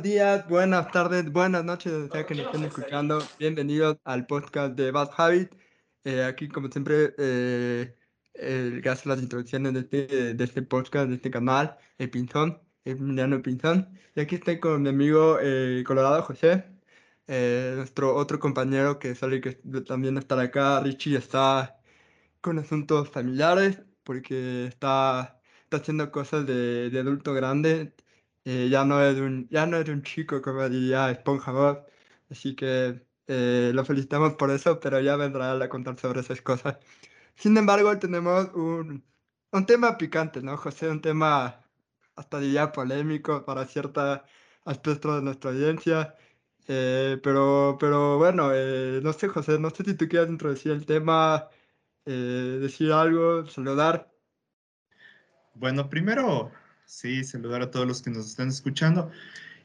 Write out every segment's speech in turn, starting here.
buenos días, buenas tardes, buenas noches, sea que nos estén escuchando. Bienvenidos al podcast de Bad Habit. Eh, aquí, como siempre, eh, el que hace las introducciones de este, de este podcast, de este canal, el Pinzón, Emiliano Pinzón. Y aquí estoy con mi amigo eh, Colorado José, eh, nuestro otro compañero que sale que también estar acá. Richie está con asuntos familiares porque está, está haciendo cosas de, de adulto grande eh, ya, no es un, ya no es un chico, como diría Esponja así que eh, lo felicitamos por eso, pero ya vendrá a contar sobre esas cosas. Sin embargo, tenemos un, un tema picante, ¿no, José? Un tema hasta diría polémico para ciertos aspectos de nuestra audiencia. Eh, pero, pero bueno, no sé, José, no sé si tú quieres introducir el tema, decir algo, saludar. Bueno, primero Sí, saludar a todos los que nos están escuchando.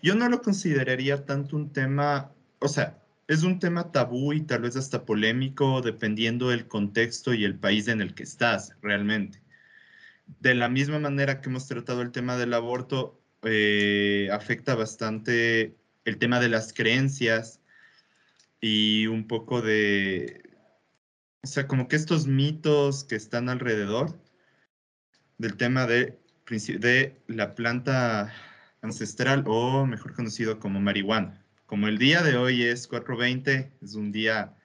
Yo no lo consideraría tanto un tema, o sea, es un tema tabú y tal vez hasta polémico dependiendo del contexto y el país en el que estás realmente. De la misma manera que hemos tratado el tema del aborto, eh, afecta bastante el tema de las creencias y un poco de, o sea, como que estos mitos que están alrededor del tema de de la planta ancestral o mejor conocido como marihuana. Como el día de hoy es 4.20, es un día,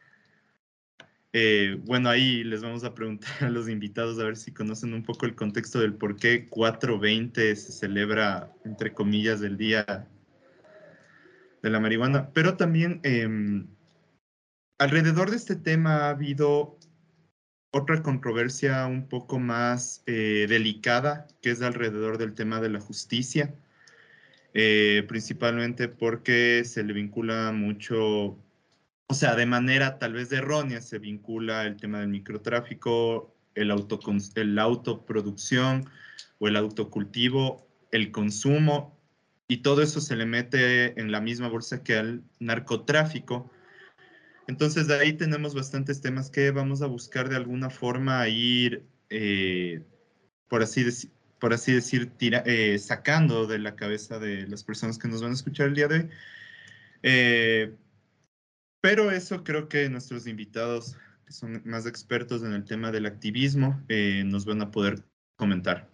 eh, bueno, ahí les vamos a preguntar a los invitados a ver si conocen un poco el contexto del por qué 4.20 se celebra, entre comillas, el día de la marihuana. Pero también em, alrededor de este tema ha habido otra controversia un poco más eh, delicada, que es alrededor del tema de la justicia, eh, principalmente porque se le vincula mucho, o sea, de manera tal vez errónea, se vincula el tema del microtráfico, el, auto, el autoproducción o el autocultivo, el consumo, y todo eso se le mete en la misma bolsa que al narcotráfico entonces, de ahí tenemos bastantes temas que vamos a buscar de alguna forma ir, eh, por, así por así decir, eh, sacando de la cabeza de las personas que nos van a escuchar el día de hoy. Eh, pero eso creo que nuestros invitados, que son más expertos en el tema del activismo, nos van a poder comentar.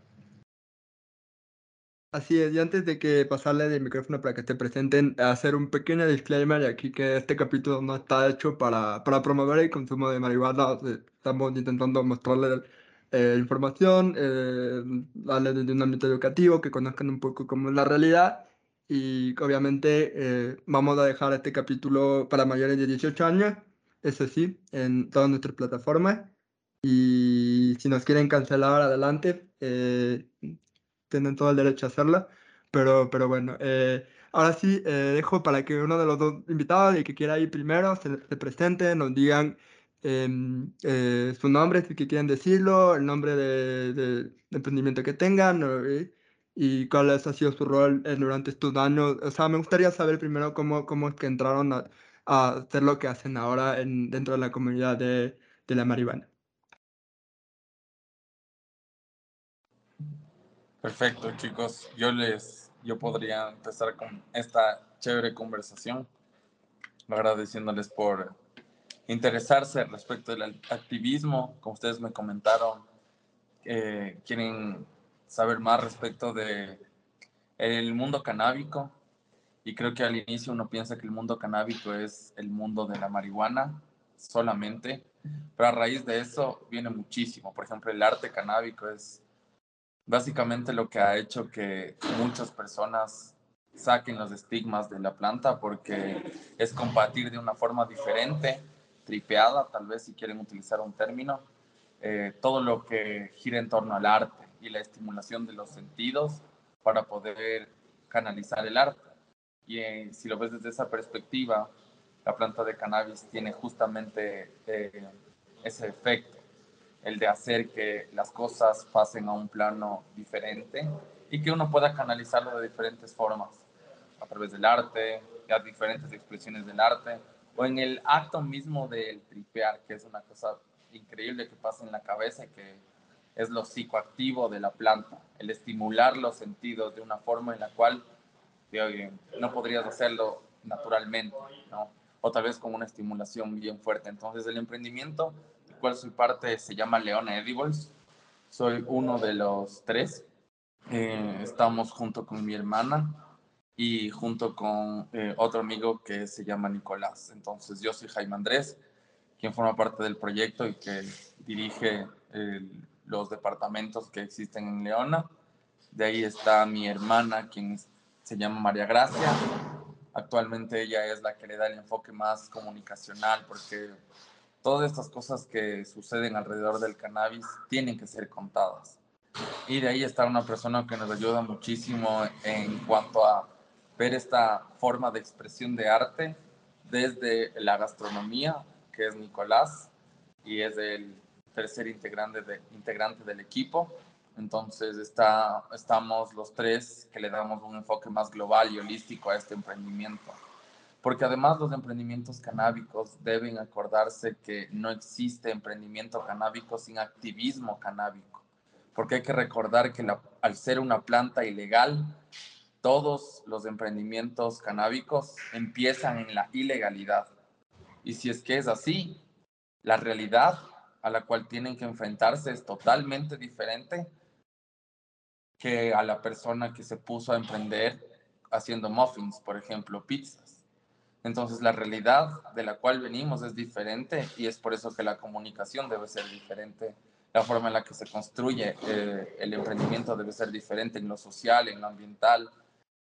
Así es, y antes de que pasarle el micrófono para que te presenten, hacer un pequeño disclaimer aquí que este capítulo no está hecho para, para promover el consumo de marihuana, estamos intentando mostrarle eh, información, eh, darle desde un ámbito educativo, que conozcan un poco cómo es la realidad y obviamente eh, vamos a dejar este capítulo para mayores de 18 años, eso sí, en todas nuestras plataformas y si nos quieren cancelar adelante, eh, tienen todo el derecho a hacerla, pero, pero bueno, eh, ahora sí, eh, dejo para que uno de los dos invitados, el que quiera ir primero, se, presente, nos digan em, eh, su nombre, si quieren decirlo, el nombre de, de, emprendimiento que tengan y cuál ha sido su rol durante estos años. O sea, me gustaría saber primero cómo, cómo es que entraron a, a hacer lo que hacen ahora en, dentro de la comunidad de, de la marihuana. Perfecto, chicos. Yo les, yo podría empezar con esta chévere conversación, agradeciéndoles por interesarse respecto del activismo, como ustedes me comentaron, eh, quieren saber más respecto de el mundo canábico y creo que al inicio uno piensa que el mundo canábico es el mundo de la marihuana solamente, pero a raíz de eso viene muchísimo. Por ejemplo, el arte canábico es básicamente lo que ha hecho que muchas personas saquen los estigmas de la planta porque es compartir de una forma diferente, tripeada, tal vez si quieren utilizar un término, eh, todo lo que gira en torno al arte y la estimulación de los sentidos para poder canalizar el arte. Y eh, si lo ves desde esa perspectiva, la planta de cannabis tiene justamente eh, ese efecto el de hacer que las cosas pasen a un plano diferente y que uno pueda canalizarlo de diferentes formas, a través del arte, las diferentes expresiones del arte, o en el acto mismo del tripear, que es una cosa increíble que pasa en la cabeza, que es lo psicoactivo de la planta, el estimular los sentidos de una forma en la cual no podrías hacerlo naturalmente, ¿no? O tal vez con una estimulación bien fuerte. Entonces el emprendimiento, cual soy parte, se llama Leona Edibles. Soy uno de los tres. Eh, estamos junto con mi hermana y junto con eh, otro amigo que se llama Nicolás. Entonces yo soy Jaime Andrés, quien forma parte del proyecto y que dirige los departamentos que existen en Leona. De ahí está mi hermana, quien se llama María Gracia. Actualmente ella es la que le da el enfoque más comunicacional porque todas estas cosas que suceden alrededor del cannabis tienen que ser contadas. Y de ahí está una persona que nos ayuda muchísimo en cuanto a ver esta forma de expresión de arte desde la gastronomía, que es Nicolás, y es el tercer integrante, de, integrante del equipo. Entonces está, estamos los tres que le damos un enfoque más global y holístico a este emprendimiento. Porque además los emprendimientos canábicos deben acordarse que no existe emprendimiento canábico sin activismo canábico. Porque hay que recordar que al ser una planta ilegal, todos los emprendimientos canábicos empiezan en la ilegalidad. Y si es que es así, la realidad a la cual tienen que enfrentarse es totalmente diferente que a la persona que se puso a emprender haciendo muffins, por ejemplo, pizzas. Entonces la realidad de la cual venimos es diferente y es por eso que la comunicación debe ser diferente, la forma en la que se construye eh, el emprendimiento debe ser diferente en lo social, en lo ambiental.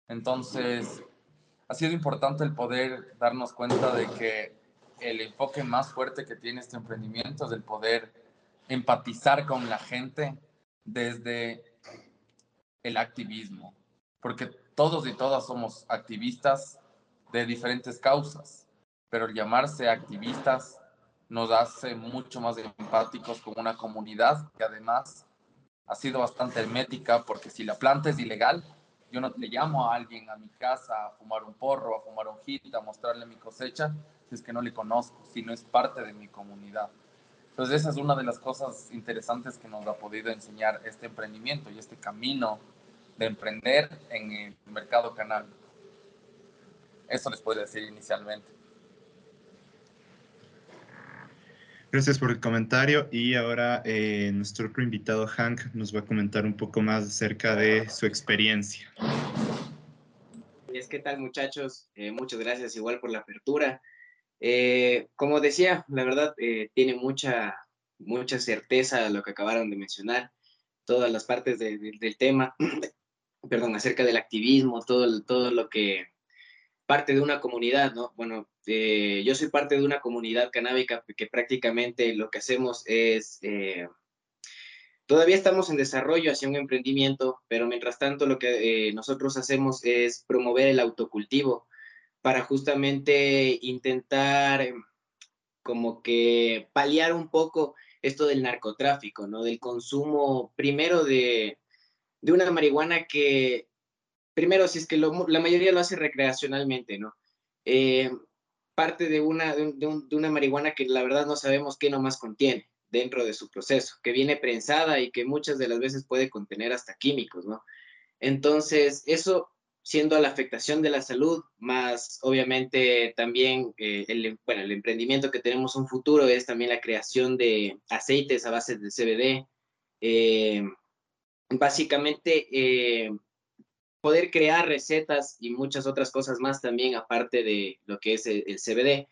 Entonces ha sido importante el poder darnos cuenta de que el enfoque más fuerte que tiene este emprendimiento es el poder empatizar con la gente desde el activismo, porque todos y todas somos activistas de diferentes causas, pero el llamarse activistas nos hace mucho más empáticos con una comunidad que además ha sido bastante hermética, porque si la planta es ilegal, yo no le llamo a alguien a mi casa a fumar un porro, a fumar un hit, a mostrarle mi cosecha, si es que no le conozco, si no es parte de mi comunidad. Entonces esa es una de las cosas interesantes que nos ha podido enseñar este emprendimiento y este camino de emprender en el mercado canal. Eso les podría decir inicialmente. Gracias por el comentario y ahora eh, nuestro otro invitado Hank nos va a comentar un poco más acerca de su experiencia. Es que tal muchachos, eh, muchas gracias igual por la apertura. Eh, como decía, la verdad tiene mucha, mucha certeza lo que acabaron de mencionar, todas las partes del tema, perdón, acerca del activismo, todo, todo lo que parte de una comunidad, ¿no? Bueno, eh, yo soy parte de una comunidad canábica que prácticamente lo que hacemos es, eh, todavía estamos en desarrollo hacia un emprendimiento, pero mientras tanto lo que eh, nosotros hacemos es promover el autocultivo para justamente intentar como que paliar un poco esto del narcotráfico, ¿no? Del consumo primero de, de una marihuana que, primero, si es que la mayoría lo hace recreacionalmente, ¿no? parte de una, de, una marihuana que la verdad no sabemos qué nomás contiene dentro de su proceso, que viene prensada y que muchas de las veces puede contener hasta químicos, ¿no? Entonces, eso siendo la afectación de la salud, más obviamente también eh, el, bueno, el emprendimiento que tenemos un futuro es también la creación de aceites a base de CBD. Eh, básicamente, eh, poder crear recetas y muchas otras cosas más también, aparte de lo que es el, CBD.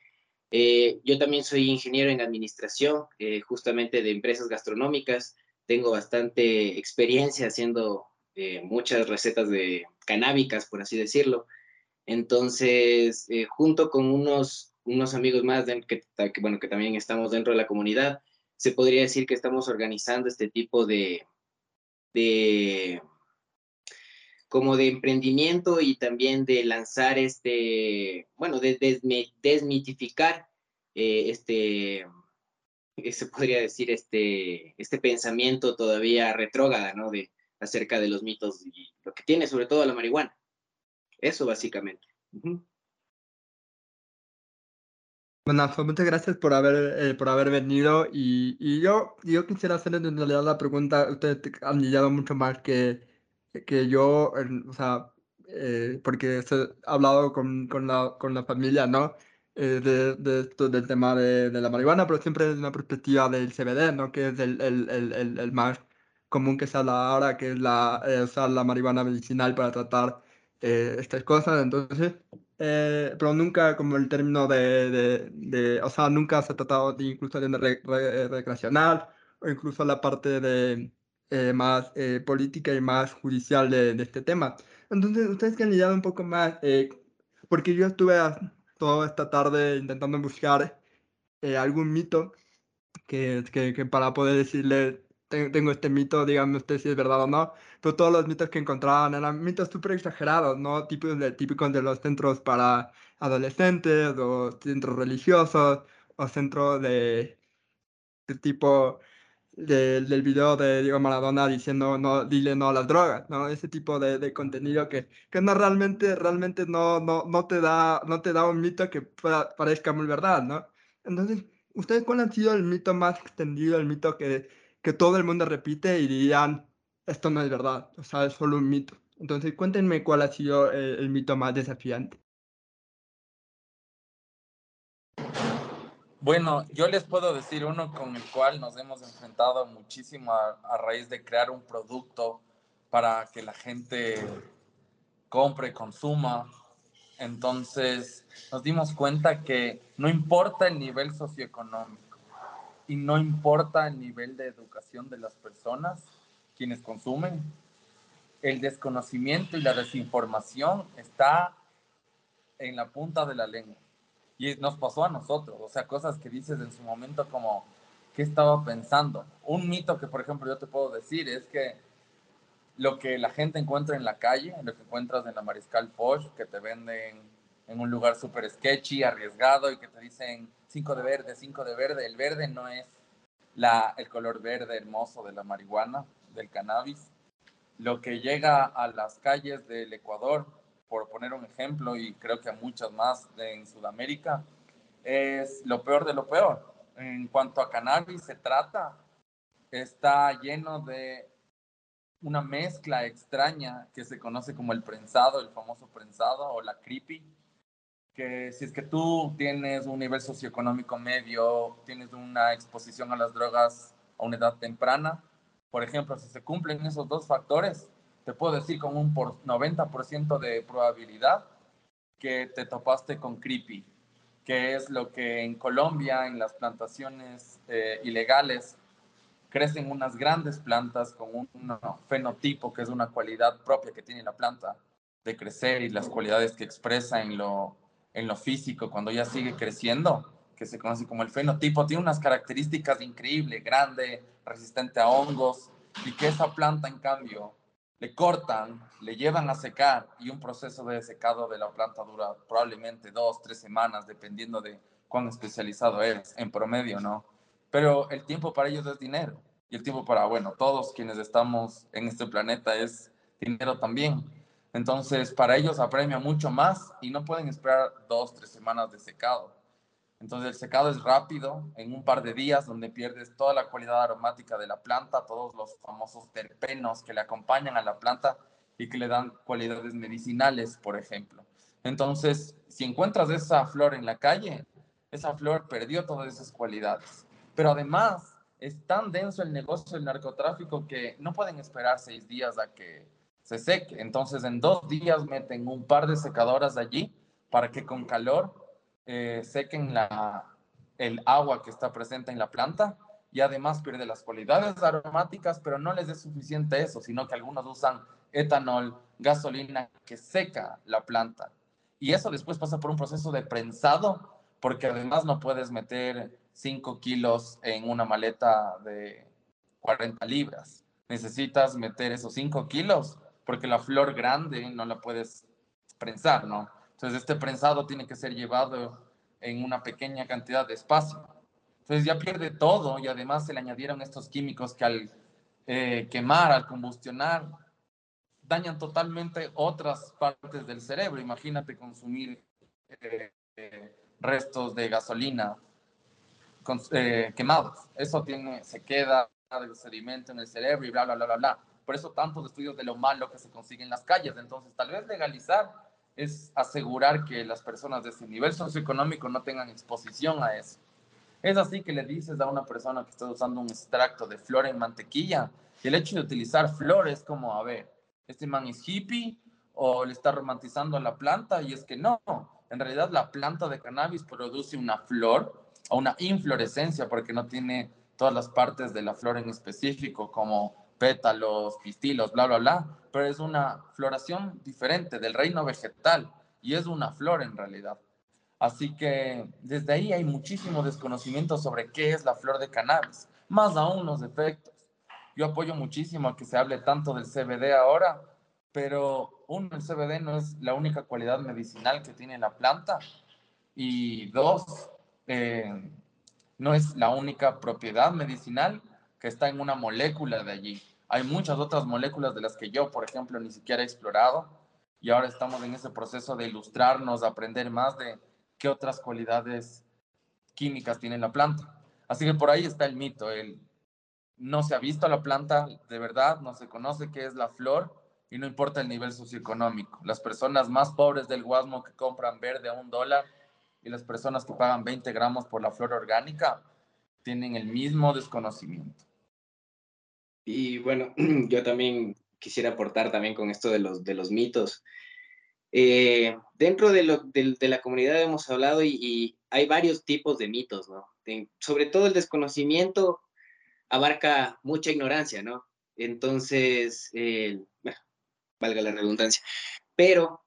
Eh, yo también soy ingeniero en administración, eh, justamente de empresas gastronómicas. Tengo bastante experiencia haciendo eh, muchas recetas de canábicas, por así decirlo. Entonces, junto con unos, unos amigos más que, que, bueno, que también estamos dentro de la comunidad, se podría decir que estamos organizando este tipo de, de como de emprendimiento y también de lanzar este, bueno, de, desmitificar eh, este, se podría decir, este, este pensamiento todavía retrógrada, ¿no? De, acerca de los mitos y lo que tiene sobre todo la marihuana. Eso básicamente. Bueno, pues muchas gracias por haber, eh, por haber venido y, y, yo, yo quisiera hacerles en realidad la pregunta, ustedes han llegado mucho más que, que yo, o sea, eh, porque he hablado con, con, la, con la familia, ¿no? Eh, de, de esto, del tema de, de, la marihuana, pero siempre desde una perspectiva del CBD, ¿no? Que es el, el, el, el más común que se habla ahora, que es la, usar la marihuana medicinal para tratar estas cosas. Entonces, pero nunca como el término de, de, de, o sea, nunca se ha tratado de incluso de re, recreacional o incluso la parte de eh, más eh, política y más judicial de, de, este tema. Entonces, ustedes que han lidiado un poco más, eh, porque yo estuve toda esta tarde intentando buscar algún mito que, que, que, para poder decirle, tengo este mito, díganme usted si es verdad o no, pero todos los mitos que encontraban eran mitos súper exagerados, ¿no? Típicos de, típicos de los centros para adolescentes o centros religiosos o centros de, de tipo del video de Diego Maradona diciendo no, dile no a las drogas, ¿no? Ese tipo de, de contenido que, que no realmente, realmente no, no, no, te da, no te da un mito que parezca muy verdad, ¿no? Entonces, ¿ustedes cuál ha sido el mito más extendido, el mito que, que todo el mundo repite y dirían, esto no es verdad, o sea, es solo un mito? Entonces, cuéntenme cuál ha sido el, el mito más desafiante. Bueno, yo les puedo decir uno con el cual nos hemos enfrentado muchísimo a, raíz de crear un producto para que la gente compre, consuma. Entonces nos dimos cuenta que no importa el nivel socioeconómico y no importa el nivel de educación de las personas, quienes consumen, el desconocimiento y la desinformación está en la punta de la lengua. Y nos pasó a nosotros, o sea, cosas que dices en su momento como, ¿qué estaba pensando? Un mito que, por ejemplo, yo te puedo decir es que lo que la gente encuentra en la calle, lo que encuentras en la Mariscal Foch, que te venden en un lugar súper sketchy, arriesgado y que te dicen cinco de verde, cinco de verde. El verde no es la, el color verde hermoso de la marihuana, del cannabis. Lo que llega a las calles del Ecuador por poner un ejemplo, y creo que a muchas más en Sudamérica, es lo peor de lo peor. En cuanto a cannabis se trata, está lleno de una mezcla extraña que se conoce como el prensado, el famoso prensado o la creepy, que si es que tú tienes un nivel socioeconómico medio, tienes una exposición a las drogas a una edad temprana, por ejemplo, si se cumplen esos dos factores, te puedo decir con un por 90% de probabilidad que te topaste con creepy, que es lo que en Colombia, en las plantaciones eh, ilegales, crecen unas grandes plantas con un, fenotipo, que es una cualidad propia que tiene la planta de crecer y las cualidades que expresa en lo, en lo físico cuando ya sigue creciendo, que se conoce como el fenotipo, tiene unas características increíbles, grande, resistente a hongos, y que esa planta, en cambio, le cortan, le llevan a secar y un proceso de secado de la planta dura probablemente dos, tres semanas, dependiendo de cuán especializado es, en promedio, ¿no? Pero el tiempo para ellos es dinero y el tiempo para, bueno, todos quienes estamos en este planeta es dinero también. Entonces, para ellos apremia mucho más y no pueden esperar dos, tres semanas de secado. Entonces el secado es rápido, en un par de días, donde pierdes toda la cualidad aromática de la planta, todos los famosos terpenos que le acompañan a la planta y que le dan cualidades medicinales, por ejemplo. Entonces, si encuentras esa flor en la calle, esa flor perdió todas esas cualidades. Pero además, es tan denso el negocio del narcotráfico que no pueden esperar seis días a que se seque. Entonces, en dos días meten un par de secadoras allí para que con calor eh, sequen el agua que está presente en la planta y además pierde las cualidades aromáticas, pero no les es suficiente eso, sino que algunos usan etanol, gasolina que seca la planta. Y eso después pasa por un proceso de prensado, porque además no puedes meter 5 kilos en una maleta de 40 libras. Necesitas meter esos 5 kilos, porque la flor grande no la puedes prensar, ¿no? Entonces, este prensado tiene que ser llevado en una pequeña cantidad de espacio. Entonces ya pierde todo y además se le añadieron estos químicos que al eh, quemar, al combustionar, dañan totalmente otras partes del cerebro. Imagínate consumir eh, eh, restos de gasolina quemados. Eso tiene, se queda del sedimento en el cerebro y bla, bla, bla, bla, bla. Por eso tantos estudios de lo malo que se consigue en las calles. Entonces, tal vez legalizar es asegurar que las personas de ese nivel socioeconómico no tengan exposición a eso. Es así que le dices a una persona que está usando un extracto de flor en mantequilla, y el hecho de utilizar flores como, a ver, este man es hippie o le está romantizando la planta, y es que no, en realidad la planta de cannabis produce una flor o una inflorescencia porque no tiene todas las partes de la flor en específico, como pétalos, pistilos, bla, bla, bla, pero es una floración diferente del reino vegetal y es una flor en realidad. Así que desde ahí hay muchísimo desconocimiento sobre qué es la flor de cannabis, más aún los efectos. Yo apoyo muchísimo a que se hable tanto del CBD ahora, pero uno, el CBD no es la única cualidad medicinal que tiene la planta y dos, eh, no es la única propiedad medicinal que está en una molécula de allí. Hay muchas otras moléculas de las que yo, por ejemplo, ni siquiera he explorado y ahora estamos en ese proceso de ilustrarnos, de aprender más de qué otras cualidades químicas tiene la planta. Así que por ahí está el mito, el no se ha visto la planta de verdad, no se conoce qué es la flor y no importa el nivel socioeconómico. Las personas más pobres del Guasmo que compran verde a un dólar y las personas que pagan 20 gramos por la flor orgánica tienen el mismo desconocimiento. Y bueno, yo también quisiera aportar también con esto de los, de los mitos. Eh, dentro de, lo, de, la comunidad hemos hablado y, hay varios tipos de mitos, ¿no? sobre todo el desconocimiento abarca mucha ignorancia, ¿no? Entonces, eh, valga la redundancia. Pero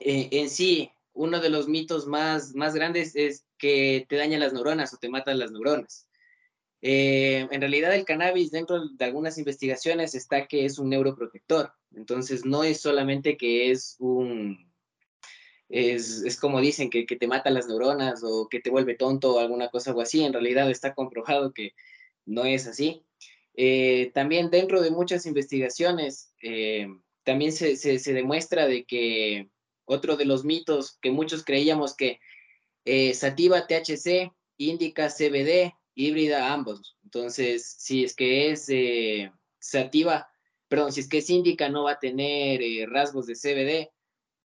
eh, en sí, uno de los mitos más, más grandes es que te dañan las neuronas o te matan las neuronas. Eh, en realidad el cannabis dentro de algunas investigaciones está que es un neuroprotector. Entonces no es solamente que es un, es, es como dicen, que, que, te mata las neuronas o que te vuelve tonto o alguna cosa o así. En realidad está comprobado que no es así. Eh, también dentro de muchas investigaciones, eh, también se, se, demuestra de que otro de los mitos que muchos creíamos que sativa THC, indica CBD, híbrida ambos. Entonces, si es que es eh, sativa, perdón, si es que es índica, no va a tener eh, rasgos de CBD,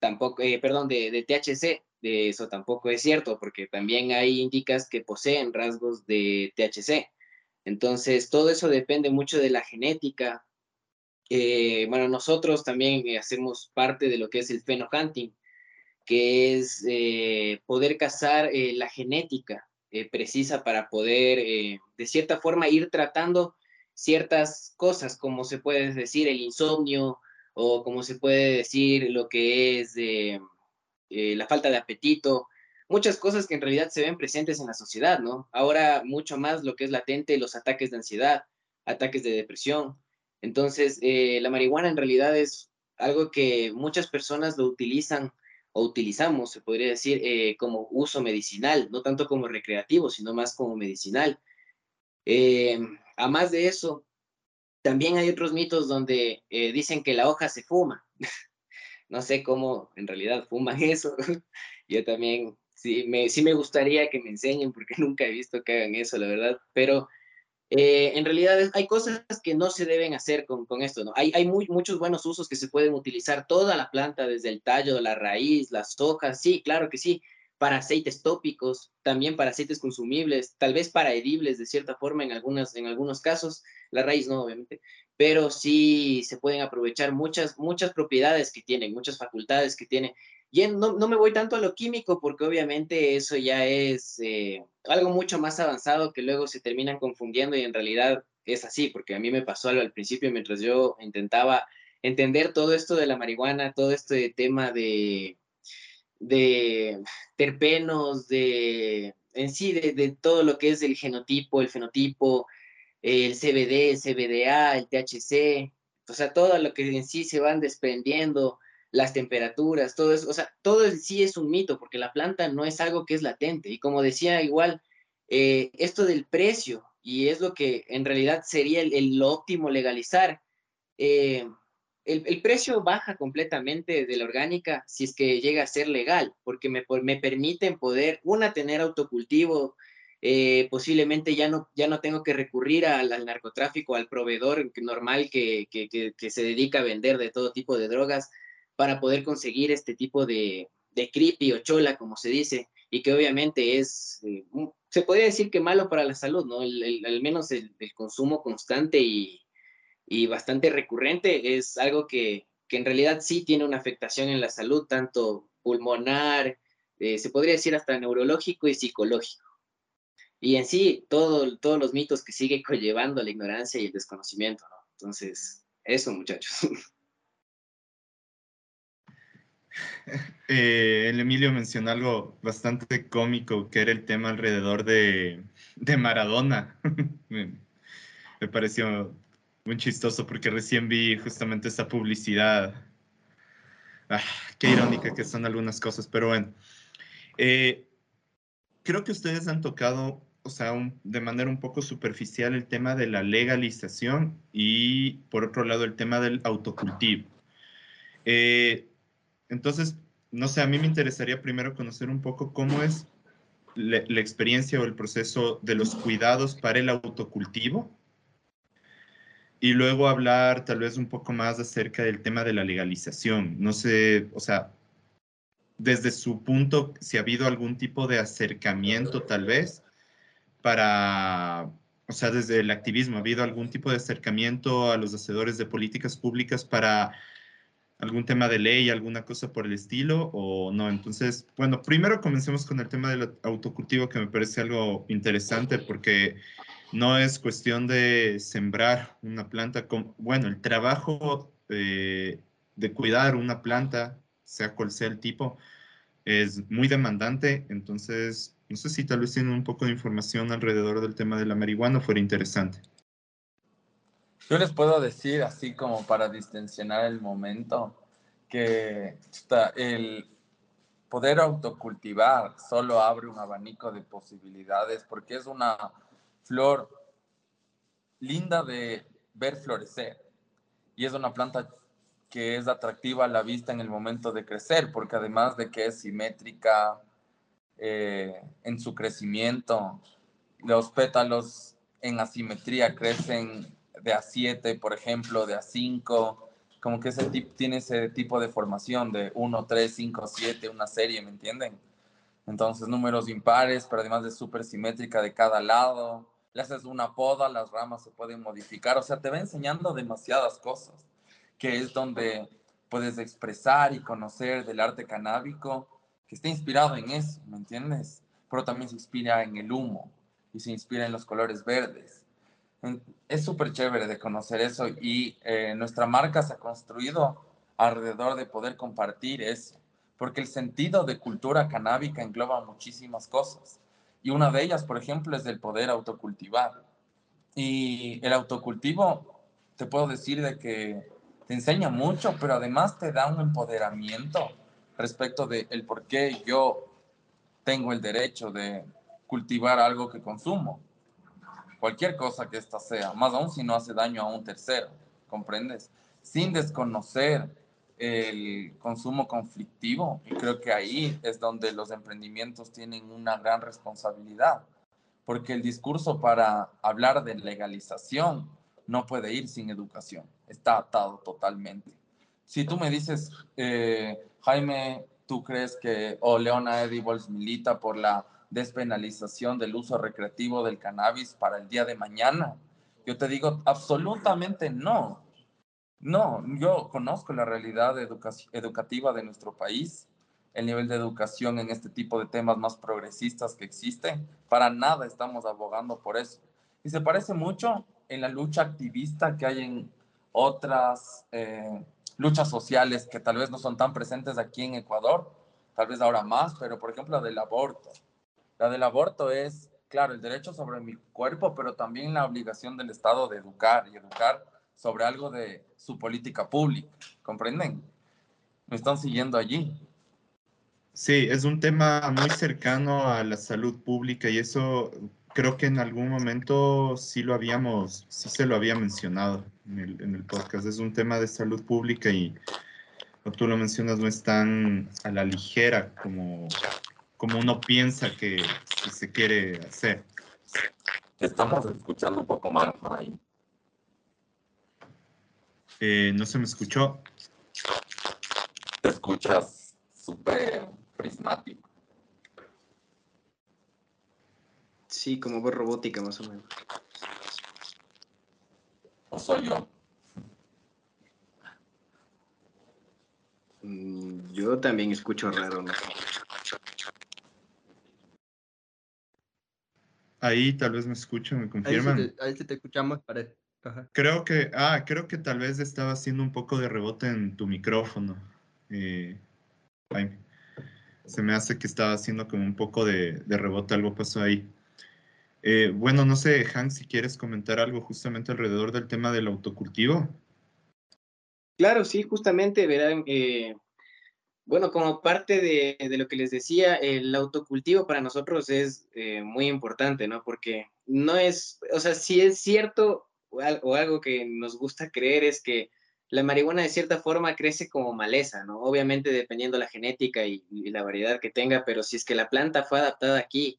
tampoco, eh, perdón, de, de, THC, de eso tampoco es cierto, porque también hay indicas que poseen rasgos de THC. Entonces, todo eso depende mucho de la genética. bueno, nosotros también hacemos parte de lo que es el phenohunting, que es poder cazar la genética eh, precisa para poder, eh, de cierta forma, ir tratando ciertas cosas, como se puede decir el insomnio o como se puede decir lo que es eh, la falta de apetito, muchas cosas que en realidad se ven presentes en la sociedad, ¿no? Ahora mucho más lo que es latente, los ataques de ansiedad, ataques de depresión. Entonces, la marihuana en realidad es algo que muchas personas lo utilizan o utilizamos, se podría decir, eh, como uso medicinal, no tanto como recreativo, sino más como medicinal. Eh, a más de eso, también hay otros mitos donde eh, dicen que la hoja se fuma. no sé cómo en realidad fuman eso. Yo también, sí me, sí me gustaría que me enseñen porque nunca he visto que hagan eso, la verdad. Pero eh, en realidad hay cosas que no se deben hacer con, con esto. Hay, hay muchos buenos usos que se pueden utilizar toda la planta, desde el tallo, la raíz, las hojas, sí, claro que sí, para aceites tópicos, también para aceites consumibles, tal vez para edibles de cierta forma en, algunas, en algunos casos, la raíz no, obviamente, pero sí se pueden aprovechar muchas, muchas propiedades que tienen, muchas facultades que tiene y no, no, me voy tanto a lo químico porque obviamente eso ya es eh, algo mucho más avanzado que luego se terminan confundiendo y en realidad es así, porque a mí me pasó algo al principio mientras yo intentaba entender todo esto de la marihuana, todo este tema de, de terpenos, de en sí, de, de todo lo que es el genotipo, el fenotipo, el CBD, el CBDA, el THC, o sea, todo lo que en sí se van desprendiendo las temperaturas, todo eso, o sea, todo sí es un mito, porque la planta no es algo que es latente. Y como decía igual, eh, esto del precio, y es lo que en realidad sería el, lo óptimo legalizar, eh, el, precio baja completamente de la orgánica si es que llega a ser legal, porque me, me permiten poder, una, tener autocultivo, eh, posiblemente ya no, ya no tengo que recurrir al, al narcotráfico, al proveedor normal que, que, que, se dedica a vender de todo tipo de drogas para poder conseguir este tipo de, de creepy o chola, como se dice, y que obviamente es, eh, se podría decir que malo para la salud, ¿no? El, al menos el, consumo constante y, y bastante recurrente es algo que, que, en realidad sí tiene una afectación en la salud, tanto pulmonar, eh, se podría decir hasta neurológico y psicológico. Y en sí, todo, todos los mitos que sigue conllevando la ignorancia y el desconocimiento, ¿no? Entonces, eso, muchachos. Eh, el Emilio mencionó algo bastante cómico, que era el tema alrededor de, de Maradona. me, pareció muy chistoso porque recién vi justamente esta publicidad. Ah, qué irónica que son algunas cosas, pero bueno. Eh, creo que ustedes han tocado, o sea, de manera un poco superficial el tema de la legalización y, por otro lado, el tema del autocultivo. Eh, entonces, no sé, a mí me interesaría primero conocer un poco cómo es la, experiencia o el proceso de los cuidados para el autocultivo y luego hablar tal vez un poco más acerca del tema de la legalización. No sé, o sea, desde su punto, si ha habido algún tipo de acercamiento tal vez para, o sea, desde el activismo, ¿ha habido algún tipo de acercamiento a los hacedores de políticas públicas para algún tema de ley, alguna cosa por el estilo o no? Entonces, bueno, primero comencemos con el tema del autocultivo que me parece algo interesante porque no es cuestión de sembrar una planta, con, bueno, el trabajo eh, de cuidar una planta, sea cual sea el tipo, es muy demandante, entonces no sé si tal vez tienen un poco de información alrededor del tema de la marihuana, fuera interesante. Yo les puedo decir, así como para distensionar el momento, que el poder autocultivar solo abre un abanico de posibilidades porque es una flor linda de ver florecer. Y es una planta que es atractiva a la vista en el momento de crecer, porque además de que es simétrica eh, en su crecimiento, los pétalos en asimetría crecen de A7, por ejemplo, de A5, como que ese tipo, tiene ese tipo de formación de 1, 3, 5, 7, una serie, ¿me entienden? Entonces, números impares, pero además de súper simétrica de cada lado le haces una poda, las ramas se pueden modificar, o sea, te va enseñando demasiadas cosas, que es donde puedes expresar y conocer del arte canábico, que está inspirado en eso, ¿me entiendes? Pero también se inspira en el humo y se inspira en los colores verdes. Es súper chévere de conocer eso y eh, nuestra marca se ha construido alrededor de poder compartir eso, porque el sentido de cultura canábica engloba muchísimas cosas y una de ellas, por ejemplo, es el poder autocultivar. Y el autocultivo, te puedo decir de que te enseña mucho, pero además te da un empoderamiento respecto de el por qué yo tengo el derecho de cultivar algo que consumo. Cualquier cosa que ésta sea, más aún si no hace daño a un tercero, ¿comprendes? Sin desconocer el consumo conflictivo y creo que ahí es donde los emprendimientos tienen una gran responsabilidad, porque el discurso para hablar de legalización no puede ir sin educación, está atado totalmente. Si tú me dices, eh, Jaime, ¿tú crees que, o Leona Edibles milita por la despenalización del uso recreativo del cannabis para el día de mañana? Yo te digo, absolutamente no no, yo conozco la realidad educativa de nuestro país, el nivel de educación en este tipo de temas más progresistas que existe. Para nada estamos abogando por eso. Y se parece mucho en la lucha activista que hay en otras eh, luchas sociales que tal vez no son tan presentes aquí en Ecuador, tal vez ahora más, pero por ejemplo la del aborto. La del aborto es, claro, el derecho sobre mi cuerpo, pero también la obligación del Estado de educar y educar sobre algo de su política pública. ¿Comprenden? Me están siguiendo allí. Sí, es un tema muy cercano a la salud pública y eso creo que en algún momento sí lo habíamos, sí se lo había mencionado en el, en el podcast. Es un tema de salud pública y como tú lo mencionas no es tan a la ligera como, como uno piensa que, se quiere hacer. Estamos escuchando un poco más ahí. Eh, no se me escuchó. Te escuchas súper prismático. Sí, como voz robótica más o menos. ¿O soy yo? Mm, yo también escucho raro, ¿no? Ahí tal vez me escuchan, me confirman. Ahí sí te, ahí sí te escuchamos, parece. Ajá. Creo que, ah, creo que tal vez estaba haciendo un poco de rebote en tu micrófono. Eh, Jaime. Se me hace que estaba haciendo como un poco de, de rebote, algo pasó ahí. Eh, bueno, no sé, Hank, si quieres comentar algo justamente alrededor del tema del autocultivo. Claro, sí, justamente, verán, eh, bueno, como parte de, de, lo que les decía, el autocultivo para nosotros es eh, muy importante, ¿no? Porque no es, o sea, si es cierto o, algo que nos gusta creer es que la marihuana de cierta forma crece como maleza, ¿no? Obviamente dependiendo la genética y, la variedad que tenga, pero si es que la planta fue adaptada aquí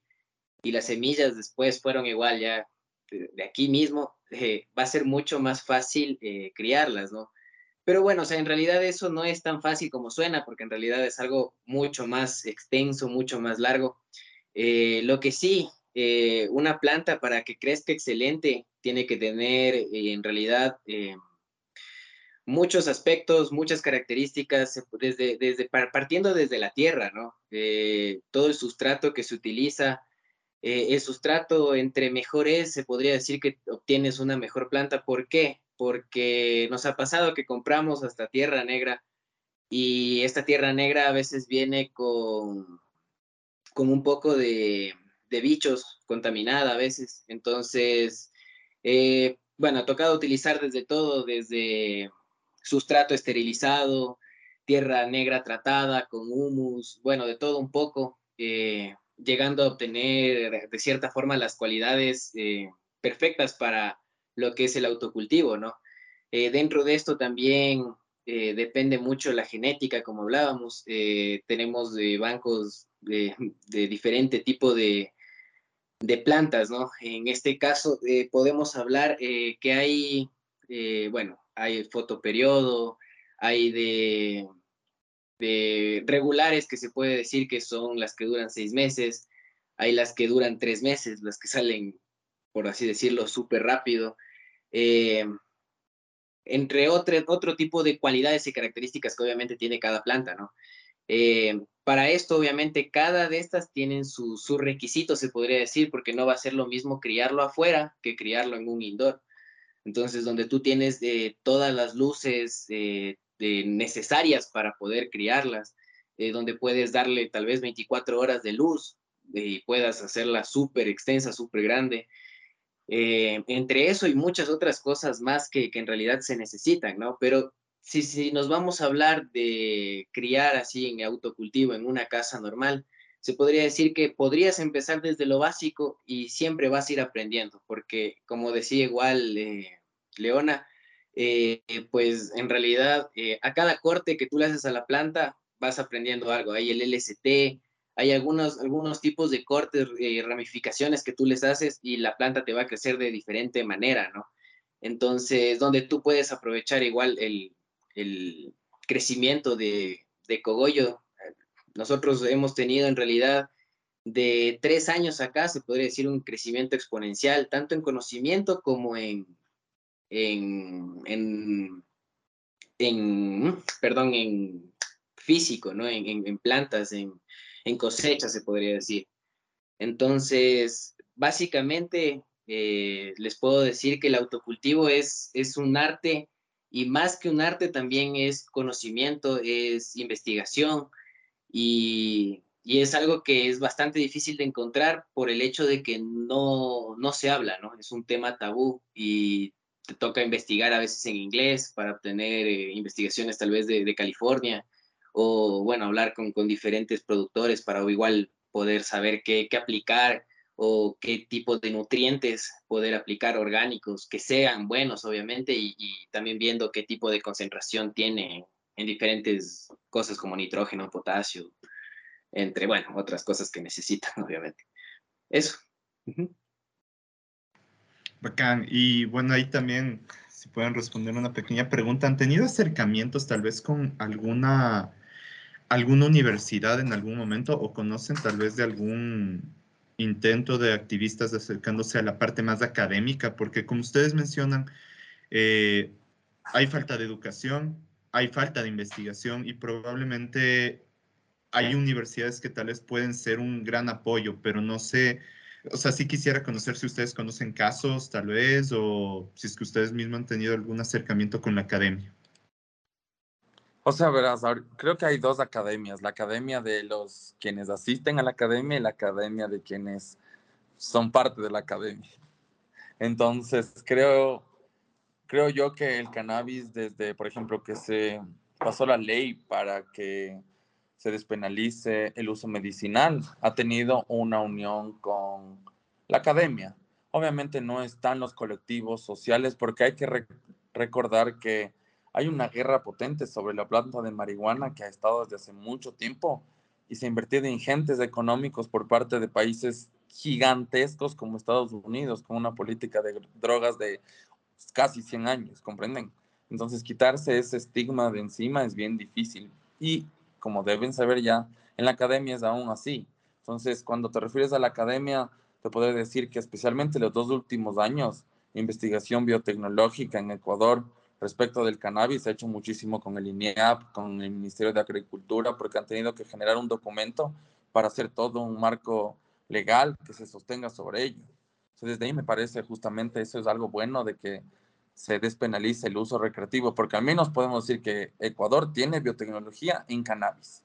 y las semillas después fueron igual ya de, de aquí mismo, eh, va a ser mucho más fácil eh, criarlas, ¿no? Pero bueno, o sea, en realidad eso no es tan fácil como suena, porque en realidad es algo mucho más extenso, mucho más largo. Eh, lo que sí, eh, una planta para que crezca excelente tiene que tener eh, en realidad muchos aspectos, muchas características, desde, desde, partiendo desde la tierra, ¿no? todo el sustrato que se utiliza, eh, el sustrato entre mejores, se podría decir que obtienes una mejor planta. ¿Por qué? Porque nos ha pasado que compramos hasta tierra negra y esta tierra negra a veces viene con, con un poco de, de bichos, contaminada a veces. Entonces, eh, bueno, ha tocado utilizar desde todo, desde sustrato esterilizado, tierra negra tratada con humus, bueno, de todo un poco. Eh, llegando a obtener de cierta forma las cualidades eh, perfectas para lo que es el autocultivo, ¿no? Eh, dentro de esto también eh, depende mucho la genética, como hablábamos. Eh, tenemos bancos de, diferente tipo de, plantas, ¿no? En este caso eh, podemos hablar que hay, bueno, hay fotoperiodo, hay de regulares que se puede decir que son las que duran seis meses, hay las que duran tres meses, las que salen, por así decirlo, súper rápido, eh, entre otro, otro tipo de cualidades y características que obviamente tiene cada planta, ¿no? Eh, para esto, obviamente, cada de estas tienen sus su requisitos, se podría decir, porque no va a ser lo mismo criarlo afuera que criarlo en un indoor. Entonces, donde tú tienes eh, todas las luces, eh, necesarias para poder criarlas, donde puedes darle tal vez 24 horas de luz y puedas hacerla súper extensa, súper grande. Eh, entre eso y muchas otras cosas más que, que, en realidad se necesitan, ¿no? Pero si, si nos vamos a hablar de criar así en autocultivo en una casa normal, se podría decir que podrías empezar desde lo básico y siempre vas a ir aprendiendo, porque como decía igual eh, Leona, eh, pues en realidad a cada corte que tú le haces a la planta vas aprendiendo algo. Hay el LST, hay algunos, algunos tipos de cortes, eh, ramificaciones que tú les haces y la planta te va a crecer de diferente manera, ¿no? Entonces, donde tú puedes aprovechar igual el, el crecimiento de, de cogollo. Nosotros hemos tenido en realidad de tres años acá, se podría decir un crecimiento exponencial, tanto en conocimiento como en, en, en, perdón, en físico, ¿no? En, en plantas, en, en cosecha, se podría decir. Entonces, básicamente, eh, les puedo decir que el autocultivo es, es un arte y más que un arte también es conocimiento, es investigación y, y, es algo que es bastante difícil de encontrar por el hecho de que no, no se habla, ¿no? Es un tema tabú y te toca investigar a veces en inglés para obtener eh, investigaciones tal vez de, de, California o, bueno, hablar con, con, diferentes productores para igual poder saber qué, qué, aplicar o qué tipo de nutrientes poder aplicar orgánicos que sean buenos, obviamente, y, y también viendo qué tipo de concentración tiene en diferentes cosas como nitrógeno, potasio, entre, bueno, otras cosas que necesitan, obviamente. Eso. Bacán. Y bueno, ahí también, si pueden responder una pequeña pregunta, ¿han tenido acercamientos tal vez con alguna, alguna universidad en algún momento o conocen tal vez de algún intento de activistas acercándose a la parte más académica? Porque como ustedes mencionan, eh, hay falta de educación, hay falta de investigación y probablemente hay universidades que tal vez pueden ser un gran apoyo, pero no sé, o sea, sí quisiera conocer si ustedes conocen casos tal vez o si es que ustedes mismos han tenido algún acercamiento con la academia. O sea, verás, creo que hay dos academias, la academia de los quienes asisten a la academia y la academia de quienes son parte de la academia. Entonces, creo, creo yo que el cannabis desde, por ejemplo, que se pasó la ley para que se despenalice el uso medicinal, ha tenido una unión con la academia. Obviamente no están los colectivos sociales porque hay que recordar que hay una guerra potente sobre la planta de marihuana que ha estado desde hace mucho tiempo y se ha invertido ingentes económicos por parte de países gigantescos como Estados Unidos, con una política de drogas de casi 100 años, ¿comprenden? Entonces quitarse ese estigma de encima es bien difícil. Y como deben saber ya, en la academia es aún así. Entonces, cuando te refieres a la academia, te puedo decir que especialmente los dos últimos años, investigación biotecnológica en Ecuador respecto del cannabis se ha hecho muchísimo con el INEAP, con el Ministerio de Agricultura, porque han tenido que generar un documento para hacer todo un marco legal que se sostenga sobre ello. Entonces, desde ahí me parece justamente eso es algo bueno de que se despenalice el uso recreativo, porque al menos podemos decir que Ecuador tiene biotecnología en cannabis.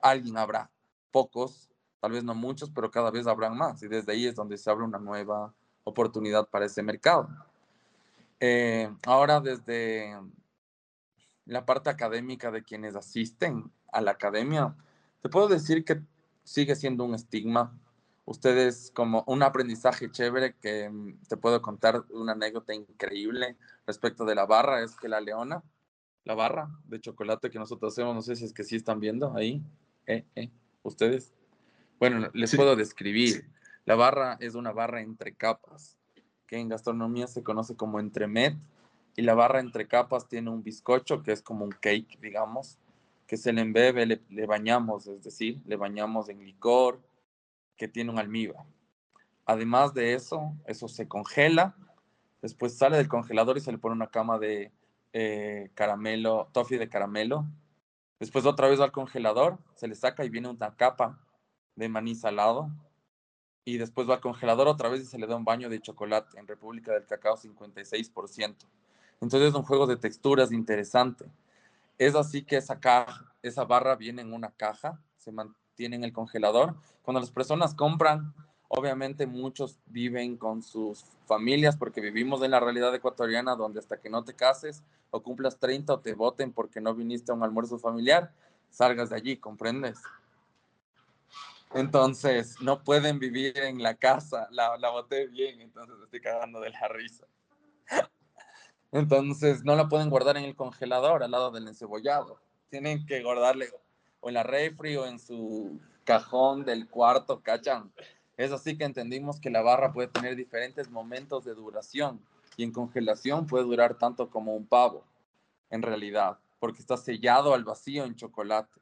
Alguien habrá, pocos, tal vez no muchos, pero cada vez habrán más. Y desde ahí es donde se abre una nueva oportunidad para ese mercado. Eh, ahora, desde la parte académica de quienes asisten a la academia, te puedo decir que sigue siendo un estigma ustedes como un aprendizaje chévere que mm, te puedo contar una anécdota increíble respecto de la barra, es que la leona, la barra de chocolate que nosotros hacemos, no sé si es que sí están viendo ahí, eh, eh, ustedes. Bueno, les puedo describir. La barra es una barra entre capas, que en gastronomía se conoce como entremet, y la barra entre capas tiene un bizcocho, que es como un cake, digamos, que se le embebe, le, bañamos, es decir, le bañamos en licor, que tiene un almíbar. Además de eso, eso se congela, después sale del congelador y se le pone una cama de eh, caramelo, toffee de caramelo. Después otra vez al congelador, se le saca y viene una capa de maní salado. Y después va al congelador otra vez y se le da un baño de chocolate. En República del Cacao, 56%. Entonces es un juego de texturas interesante. Es así que esa caja, esa barra viene en una caja, se, tienen el congelador. Cuando las personas compran, obviamente muchos viven con sus familias porque vivimos en la realidad ecuatoriana donde hasta que no te cases o cumplas 30 o te voten porque no viniste a un almuerzo familiar, salgas de allí, ¿comprendes? Entonces, no pueden vivir en la casa. La, la boté bien, entonces estoy cagando de la risa. Entonces, no la pueden guardar en el congelador al lado del encebollado. Tienen que guardarle o en la refri o en su cajón del cuarto, ¿cachan? Es así que entendimos que la barra puede tener diferentes momentos de duración y en congelación puede durar tanto como un pavo, en realidad, porque está sellado al vacío en chocolate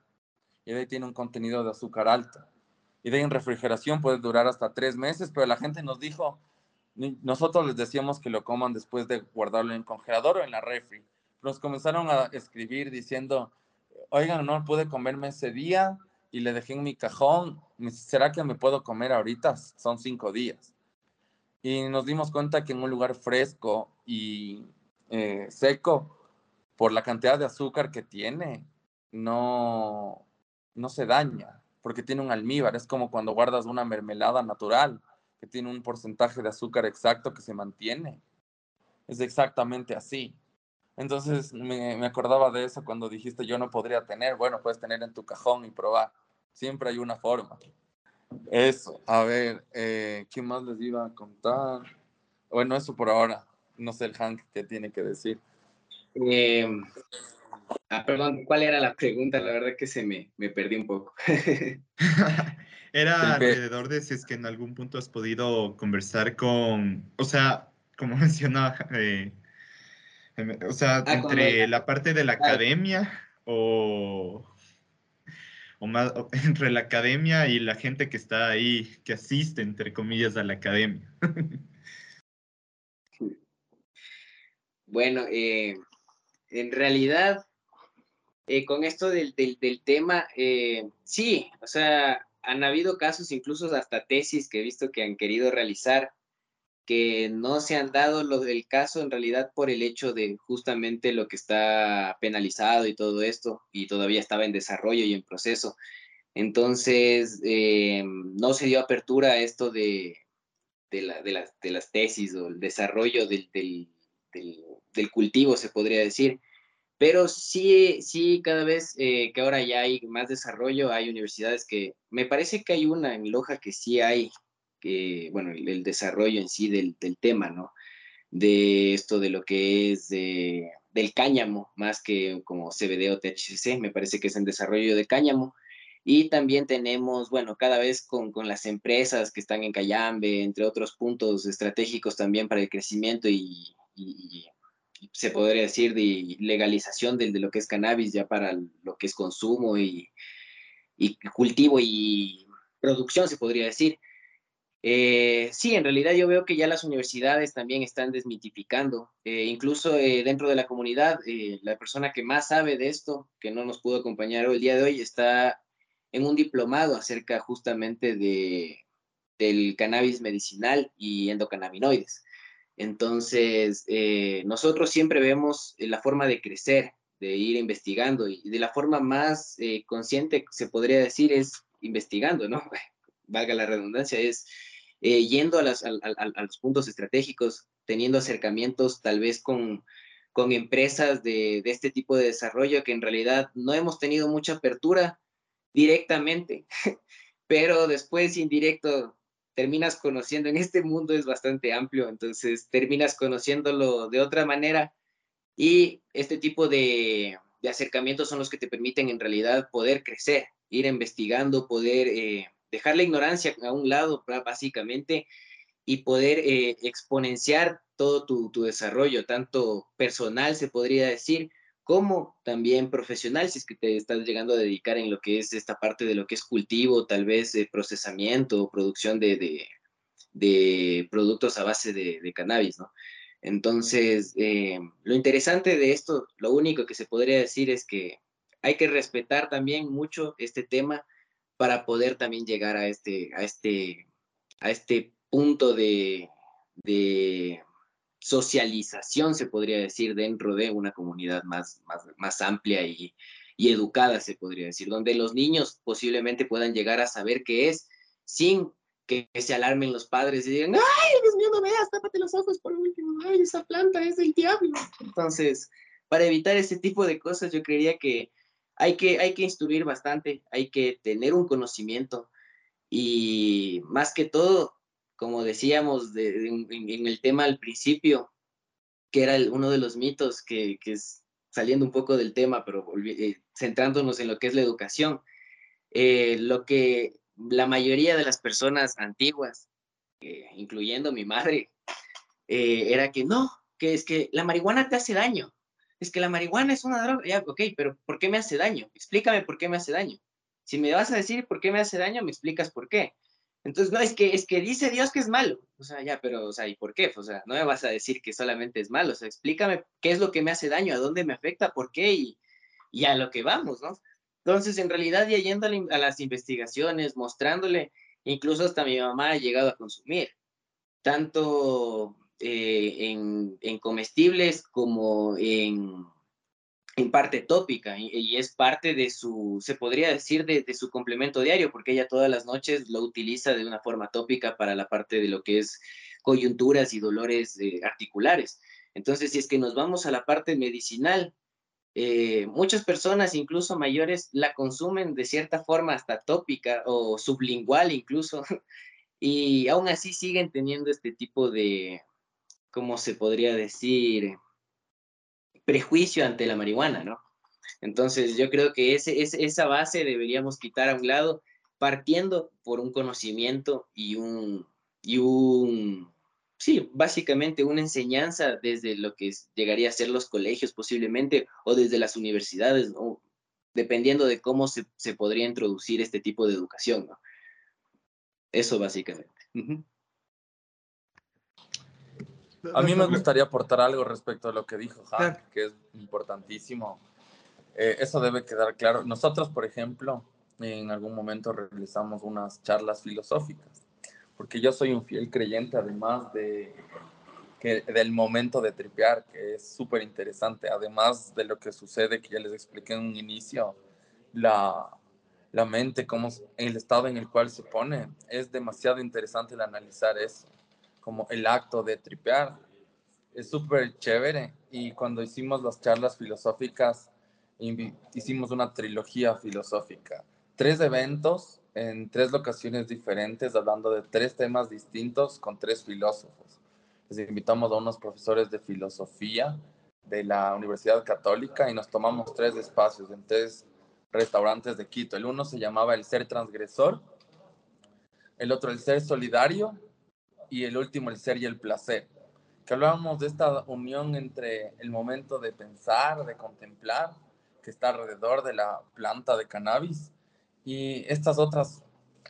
y ahí tiene un contenido de azúcar alto. Y de en refrigeración puede durar hasta tres meses, pero la gente nos dijo, nosotros les decíamos que lo coman después de guardarlo en congelador o en la refri. Nos comenzaron a escribir diciendo, oigan, no pude comerme ese día y le dejé en mi cajón, ¿será que me puedo comer ahorita? Son cinco días. Y nos dimos cuenta que en un lugar fresco y eh, seco, por la cantidad de azúcar que tiene, no, no se daña, porque tiene un almíbar. Es como cuando guardas una mermelada natural, que tiene un porcentaje de azúcar exacto que se mantiene. Es exactamente así. Entonces me, acordaba de eso cuando dijiste yo no podría tener. Bueno, puedes tener en tu cajón y probar. Siempre hay una forma. Eso, a ver, eh, ¿qué más les iba a contar? Bueno, eso por ahora. No sé el Hank qué tiene que decir. Eh, Ah, perdón, ¿cuál era la pregunta? La verdad que se me, me perdí un poco. era alrededor de si es que en algún punto has podido conversar con, o sea, como mencionaba, eh, em, o sea, ah, entre la parte de la academia o, o más entre la academia y la gente que está ahí, que asiste, entre comillas, a la academia. bueno, eh, en realidad eh, con esto del, tema, eh, sí, o sea, han habido casos, incluso hasta tesis que he visto que han querido realizar, que no se han dado lo del caso en realidad por el hecho de justamente lo que está penalizado y todo esto, y todavía estaba en desarrollo y en proceso. Entonces, eh, no se dio apertura a esto de, de, las, tesis o el desarrollo del, del cultivo, se podría decir. Pero sí, sí, cada vez eh, que ahora ya hay más desarrollo, hay universidades que, me parece que hay una en Loja que sí hay, que, bueno, el, desarrollo en sí del, tema, ¿no? De esto de lo que es del cáñamo, más que como CBD o THC, me parece que es en desarrollo de cáñamo. Y también tenemos, bueno, cada vez con, con, las empresas que están en Cayambe, entre otros puntos estratégicos también para el crecimiento y, y, se podría decir, de legalización de, de, lo que es cannabis ya para lo que es consumo y, y cultivo y producción, se podría decir. Eh, sí, en realidad yo veo que ya las universidades también están desmitificando, eh, incluso eh, dentro de la comunidad, la persona que más sabe de esto, que no nos pudo acompañar el día de hoy, está en un diplomado acerca justamente de, del cannabis medicinal y endocannabinoides. Entonces, eh, nosotros siempre vemos eh, la forma de crecer, de ir investigando y de la forma más eh, consciente, se podría decir, es investigando, ¿no? Valga la redundancia, es yendo a, los puntos estratégicos, teniendo acercamientos tal vez con, con empresas de, de, este tipo de desarrollo que en realidad no hemos tenido mucha apertura directamente, pero después indirecto terminas conociendo, en este mundo es bastante amplio, entonces terminas conociéndolo de otra manera. Y este tipo de, acercamientos son los que te permiten en realidad poder crecer, ir investigando, poder eh, dejar la ignorancia a un lado básicamente y poder eh, exponenciar todo tu desarrollo, tanto personal se podría decir, como también profesional, si es que te estás llegando a dedicar en lo que es esta parte de lo que es cultivo, tal vez de procesamiento o producción de, de, productos a base de, cannabis, ¿no? Entonces, eh, lo interesante de esto, lo único que se podría decir es que hay que respetar también mucho este tema para poder también llegar a este, a este, a este punto de, de socialización, se podría decir, dentro de una comunidad más, más, más amplia y, y, educada, se podría decir, donde los niños posiblemente puedan llegar a saber qué es sin que, se alarmen los padres y digan, ay, Dios mío, no veas, tápate los ojos por último, ay, esa planta es del diablo. Entonces, para evitar ese tipo de cosas, yo creería que hay que, hay que instruir bastante, hay que tener un conocimiento y más que todo, como decíamos en, el tema al principio, que era uno de los mitos que, es saliendo un poco del tema, pero eh, centrándonos en lo que es la educación, eh, lo que la mayoría de las personas antiguas, eh, incluyendo mi madre, era que no, que es que la marihuana te hace daño, es que la marihuana es una droga, ya, ok, pero ¿por qué me hace daño? Explícame por qué me hace daño. Si me vas a decir por qué me hace daño, me explicas por qué. Entonces, no, es que, es que dice Dios que es malo. O sea, ya, pero, o sea, ¿y por qué? O sea, no me vas a decir que solamente es malo. O sea, explícame qué es lo que me hace daño, a dónde me afecta, por qué y, y a lo que vamos, ¿no? Entonces, en realidad, ya yendo a las investigaciones, mostrándole, incluso hasta mi mamá ha llegado a consumir, tanto eh, en, en comestibles como en, en parte tópica y, es parte de su, se podría decir, de, su complemento diario, porque ella todas las noches lo utiliza de una forma tópica para la parte de lo que es coyunturas y dolores eh, articulares. Entonces, si es que nos vamos a la parte medicinal, eh, muchas personas, incluso mayores, la consumen de cierta forma hasta tópica o sublingual incluso, y aún así siguen teniendo este tipo de, ¿cómo se podría decir? Prejuicio ante la marihuana, ¿no? Entonces, yo creo que esa base deberíamos quitar a un lado, partiendo por un conocimiento y un, y un, sí, básicamente una enseñanza desde lo que llegaría a ser los colegios posiblemente o desde las universidades, dependiendo de cómo se, se, podría introducir este tipo de educación. ¿no? Eso básicamente. A mí me gustaría aportar algo respecto a lo que dijo Han, que es importantísimo. Eh, eso debe quedar claro. Nosotros, por ejemplo, en algún momento realizamos unas charlas filosóficas, porque yo soy un fiel creyente, además de que del momento de tripear, que es súper interesante, además de lo que sucede, que ya les expliqué en un inicio, la, la mente, cómo, el estado en el cual se pone, es demasiado interesante el analizar eso como el acto de tripear. Es súper chévere y cuando hicimos las charlas filosóficas, hicimos una trilogía filosófica. Tres eventos en tres locaciones diferentes, hablando de tres temas distintos con tres filósofos. Les invitamos a unos profesores de filosofía de la Universidad Católica y nos tomamos tres espacios en tres restaurantes de Quito. El uno se llamaba El Ser Transgresor, el otro El Ser Solidario y el último, el ser y el placer. Que hablábamos de esta unión entre el momento de pensar, de contemplar, que está alrededor de la planta de cannabis, y estas otras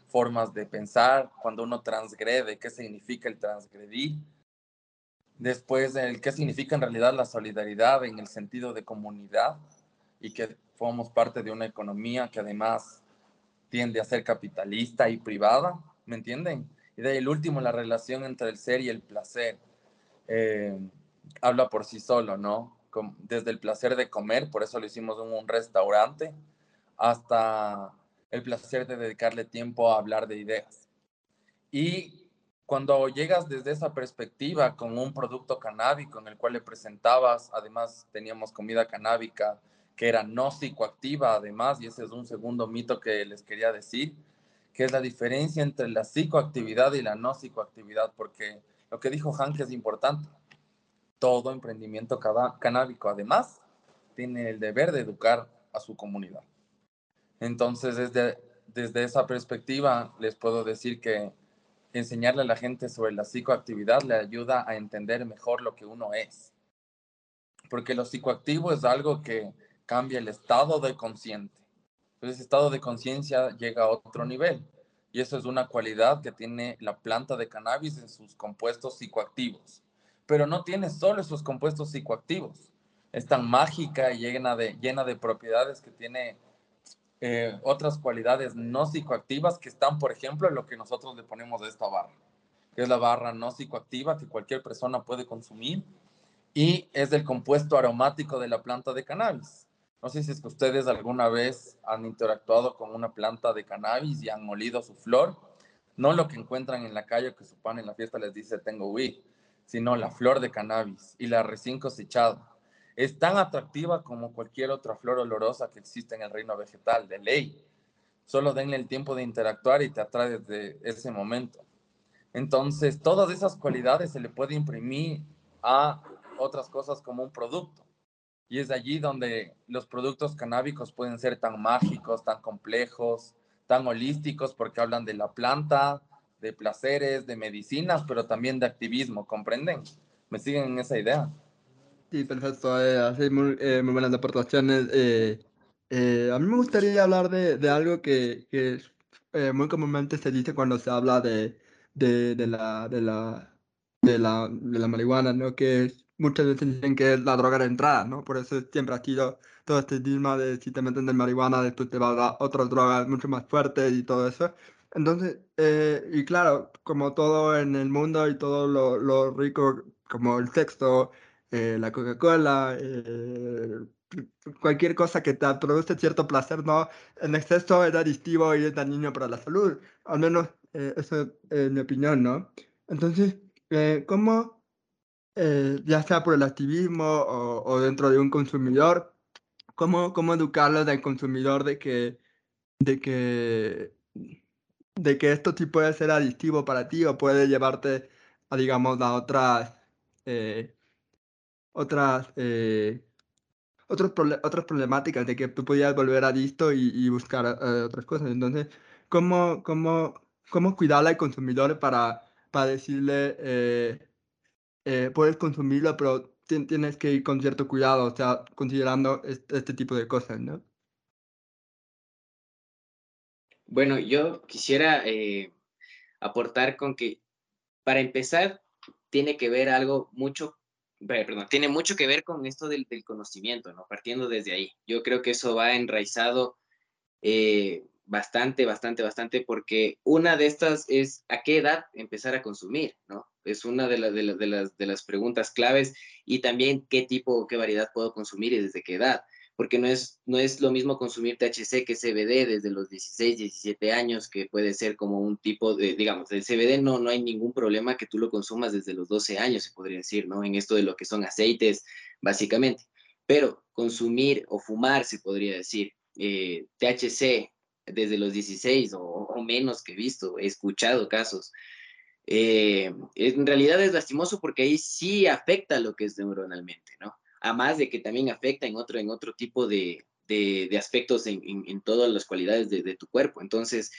formas de pensar cuando uno transgrede, qué significa el transgredir. Después, el qué significa en realidad la solidaridad en el sentido de comunidad y que formamos parte de una economía que además tiende a ser capitalista y privada, ¿me entienden? Y de el último, la relación entre el ser y el placer. Eh, habla por sí solo, ¿no? Desde el placer de comer, por eso lo hicimos en un restaurante, hasta el placer de dedicarle tiempo a hablar de ideas. Y cuando llegas desde esa perspectiva con un producto canábico en el cual le presentabas, además teníamos comida canábica que era no psicoactiva, además, y ese es un segundo mito que les quería decir, que es la diferencia entre la psicoactividad y la no psicoactividad, porque lo que dijo Hank es importante. Todo emprendimiento canábico, además, tiene el deber de educar a su comunidad. Entonces, desde, desde esa perspectiva, les puedo decir que enseñarle a la gente sobre la psicoactividad le ayuda a entender mejor lo que uno es. Porque lo psicoactivo es algo que cambia el estado de consciente ese estado de conciencia llega a otro nivel. Y eso es una cualidad que tiene la planta de cannabis en sus compuestos psicoactivos. Pero no tiene solo esos compuestos psicoactivos. Es tan mágica y llena de, propiedades que tiene eh, otras cualidades no psicoactivas que están, por ejemplo, en lo que nosotros le ponemos de esta barra, que es la barra no psicoactiva que cualquier persona puede consumir y es del compuesto aromático de la planta de cannabis. No sé si es que ustedes alguna vez han interactuado con una planta de cannabis y han olido su flor. No lo que encuentran en la calle que su pan en la fiesta les dice tengo weed, sino la flor de cannabis y la recién cosechada. Es tan atractiva como cualquier otra flor olorosa que existe en el reino vegetal, de ley. Solo denle el tiempo de interactuar y te atrae desde ese momento. Entonces, todas esas cualidades se le puede imprimir a otras cosas como un producto. Y es allí donde los productos canábicos pueden ser tan mágicos, tan complejos, tan holísticos, porque hablan de la planta, de placeres, de medicinas, pero también de activismo, ¿comprenden? ¿Me siguen en esa idea? Sí, perfecto. Eh, muy, eh, muy, buenas aportaciones. Eh, eh, a mí me gustaría hablar de, de algo que, que muy comúnmente se dice cuando se habla de, de, de la, de, la, de, la, de la marihuana, ¿no? Que es muchas veces dicen que es la droga de entrada, ¿no? Por eso siempre ha sido todo este dilema de si te meten de marihuana, después te va a dar otras drogas mucho más fuertes y todo eso. Entonces, eh, y claro, como todo en el mundo y todo lo, lo rico, como el sexo, eh, la Coca-Cola, eh, cualquier cosa que te produce cierto placer, ¿no? En exceso es adictivo y es dañino para la salud. Al menos eso es mi opinión, ¿no? Entonces, ¿cómo eh, ya sea por el activismo o, dentro de un consumidor, cómo, cómo educarlo del consumidor de que, de que, de que esto sí puede ser adictivo para ti o puede llevarte a, digamos, a otras, eh, otras, eh, otros otras problemáticas de que tú podías volver adicto y, y buscar eh, otras cosas. Entonces, ¿cómo, cómo, cómo cuidar al consumidor para, para decirle, eh, eh, puedes consumirlo, pero tienes que ir con cierto cuidado, o sea, considerando este, tipo de cosas, ¿no? Bueno, yo quisiera aportar con que, para empezar, tiene que ver algo mucho perdón, tiene mucho que ver con esto del, conocimiento, ¿no? Partiendo desde ahí. Yo creo que eso va enraizado eh, bastante, bastante, bastante, porque una de estas es a qué edad empezar a consumir, ¿no? Es una de, de, las, de las preguntas claves y también qué tipo, qué variedad puedo consumir y desde qué edad porque no es, no es lo mismo consumir THC que CBD desde los 16, 17 años, que puede ser como un tipo de, digamos, del CBD no, no hay ningún problema que tú lo consumas desde los 12 años, se podría decir, ¿no? En esto de lo que son aceites, básicamente. Pero consumir o fumar, se podría decir, eh, THC desde los 16 o, menos que he visto, he escuchado casos. Eh, en realidad es lastimoso porque ahí sí afecta lo que es neuronalmente, ¿no? a más de que también afecta en otro, en otro tipo de, aspectos en, todas las cualidades de, tu cuerpo. Entonces,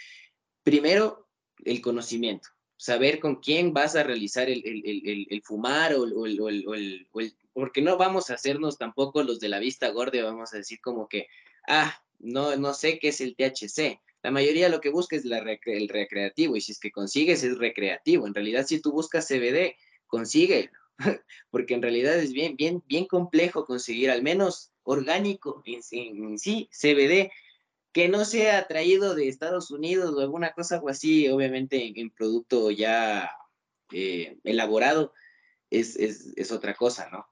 primero, el conocimiento, saber con quién vas a realizar el, fumar o, el, porque no vamos a hacernos tampoco los de la vista gorda, vamos a decir como que, ah, no, no sé qué es el THC. La mayoría lo que busca es el recreativo y si es que consigues es recreativo. En realidad, si tú buscas CBD, consigue porque en realidad es bien, bien, bien complejo conseguir al menos orgánico en, sí, CBD, que no sea traído de Estados Unidos o alguna cosa o así, obviamente en, producto ya eh, elaborado, es, es, otra cosa, ¿no?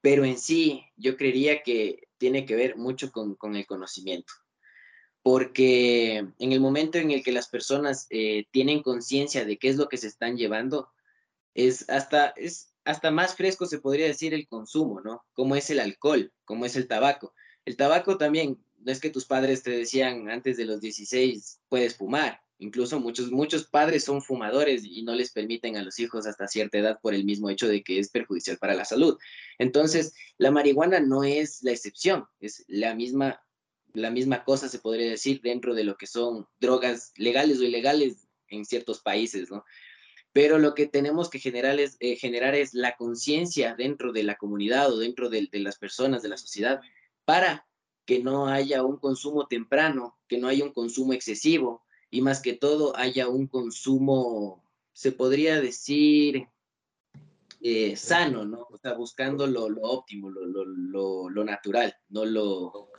Pero en sí, yo creería que tiene que ver mucho con, el conocimiento porque en el momento en el que las personas eh, tienen conciencia de qué es lo que se están llevando, es hasta, es hasta más fresco se podría decir el consumo, ¿no? Como es el alcohol, como es el tabaco. El tabaco también, no es que tus padres te decían antes de los 16 puedes fumar. Incluso muchos, muchos padres son fumadores y no les permiten a los hijos hasta cierta edad por el mismo hecho de que es perjudicial para la salud. Entonces, la marihuana no es la excepción, es la misma, la misma cosa, se podría decir, dentro de lo que son drogas legales o ilegales en ciertos países, ¿no? pero lo que tenemos que generar es, eh, generar es la conciencia dentro de la comunidad o dentro de, las personas, de la sociedad, para que no haya un consumo temprano, que no haya un consumo excesivo y más que todo haya un consumo, se podría decir, eh, sano, ¿no? O sea, buscando lo, óptimo, lo, natural, no lo,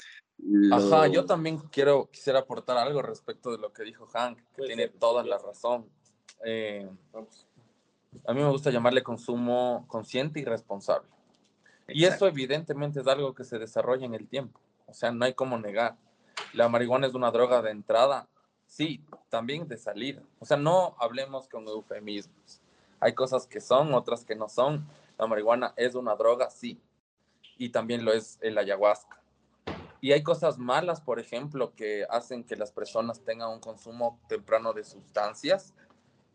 Ajá, yo también quiero, quisiera aportar algo respecto de lo que dijo Hank, que tiene toda la razón. Eh, a mí me gusta llamarle consumo consciente y responsable. Y eso evidentemente es algo que se desarrolla en el tiempo. O sea, no hay como negar. La marihuana es una droga de entrada, sí, también de salida. O sea, no hablemos con eufemismos. Hay cosas que son, otras que no son. La marihuana es una droga, sí. Y también lo es el ayahuasca. Y hay cosas malas, por ejemplo, que hacen que las personas tengan un consumo temprano de sustancias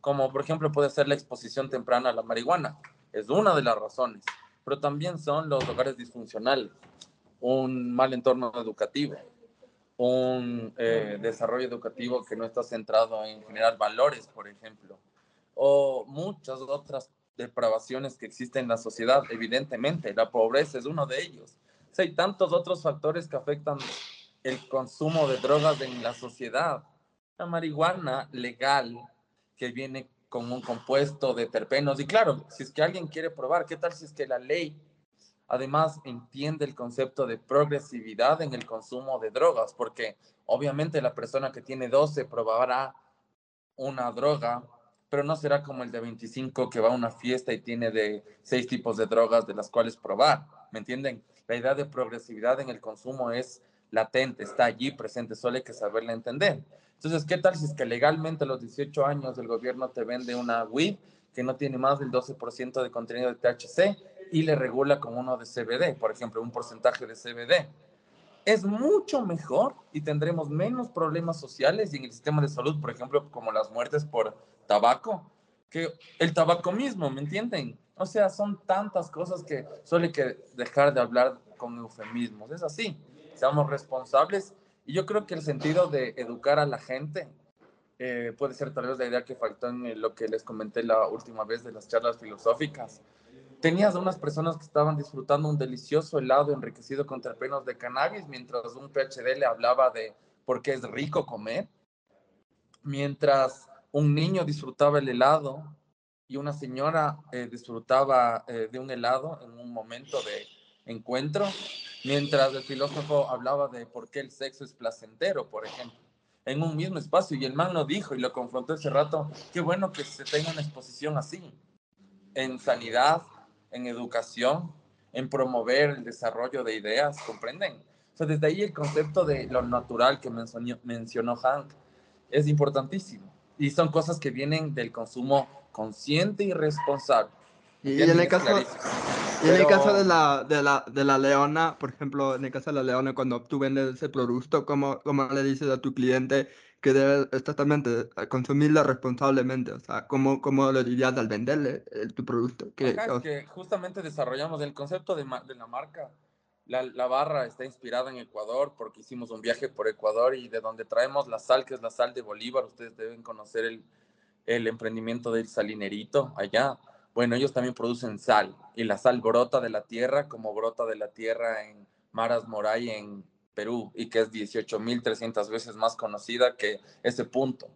como por ejemplo puede ser la exposición temprana a la marihuana. Es una de las razones, pero también son los hogares disfuncionales, un mal entorno educativo, un eh, desarrollo educativo que no está centrado en generar valores, por ejemplo, o muchas otras depravaciones que existen en la sociedad, evidentemente, la pobreza es uno de ellos. Hay tantos otros factores que afectan el consumo de drogas en la sociedad. La marihuana legal que viene con un compuesto de terpenos. Y claro, si es que alguien quiere probar, ¿qué tal si es que la ley además entiende el concepto de progresividad en el consumo de drogas? Porque obviamente la persona que tiene 12 probará una droga, pero no será como el de 25 que va a una fiesta y tiene de seis tipos de drogas de las cuales probar. ¿Me entienden? La idea de progresividad en el consumo es latente, está allí presente, solo hay que saberla entender. Entonces, ¿qué tal si es que legalmente a los 18 años el gobierno te vende una WIP que no tiene más del 12% de contenido de THC y le regula con uno de CBD, por ejemplo, un porcentaje de CBD? Es mucho mejor y tendremos menos problemas sociales y en el sistema de salud, por ejemplo, como las muertes por tabaco, que el tabaco mismo, ¿me entienden? O sea, son tantas cosas que solo que dejar de hablar con eufemismos. Es así, seamos responsables. Y yo creo que el sentido de educar a la gente eh, puede ser tal vez la idea que faltó en lo que les comenté la última vez de las charlas filosóficas. Tenías unas personas que estaban disfrutando un delicioso helado enriquecido con terpenos de cannabis, mientras un PhD le hablaba de por qué es rico comer, mientras un niño disfrutaba el helado y una señora eh, disfrutaba eh, de un helado en un momento de encuentro, mientras el filósofo hablaba de por qué el sexo es placentero, por ejemplo, en un mismo espacio. Y el man lo dijo y lo confrontó ese rato, qué bueno que se tenga una exposición así, en sanidad, en educación, en promover el desarrollo de ideas, ¿comprenden? O sea, desde ahí el concepto de lo natural que mencionó, mencionó Hank es importantísimo y son cosas que vienen del consumo consciente y responsable. Y, en el caso, y en el caso de la, de, la, de la leona, por ejemplo, en el caso de la leona, cuando tú vendes ese producto, ¿cómo, cómo le dices a tu cliente que debe exactamente consumirla responsablemente? O sea, ¿cómo, cómo lo dirías al venderle tu producto? Que, que justamente desarrollamos el concepto de, de la marca la, la, barra está inspirada en Ecuador porque hicimos un viaje por Ecuador y de donde traemos la sal, que es la sal de Bolívar, ustedes deben conocer el, el emprendimiento del salinerito allá. Bueno, ellos también producen sal y la sal brota de la tierra como brota de la tierra en Maras Moray en Perú y que es 18.300 veces más conocida que ese punto,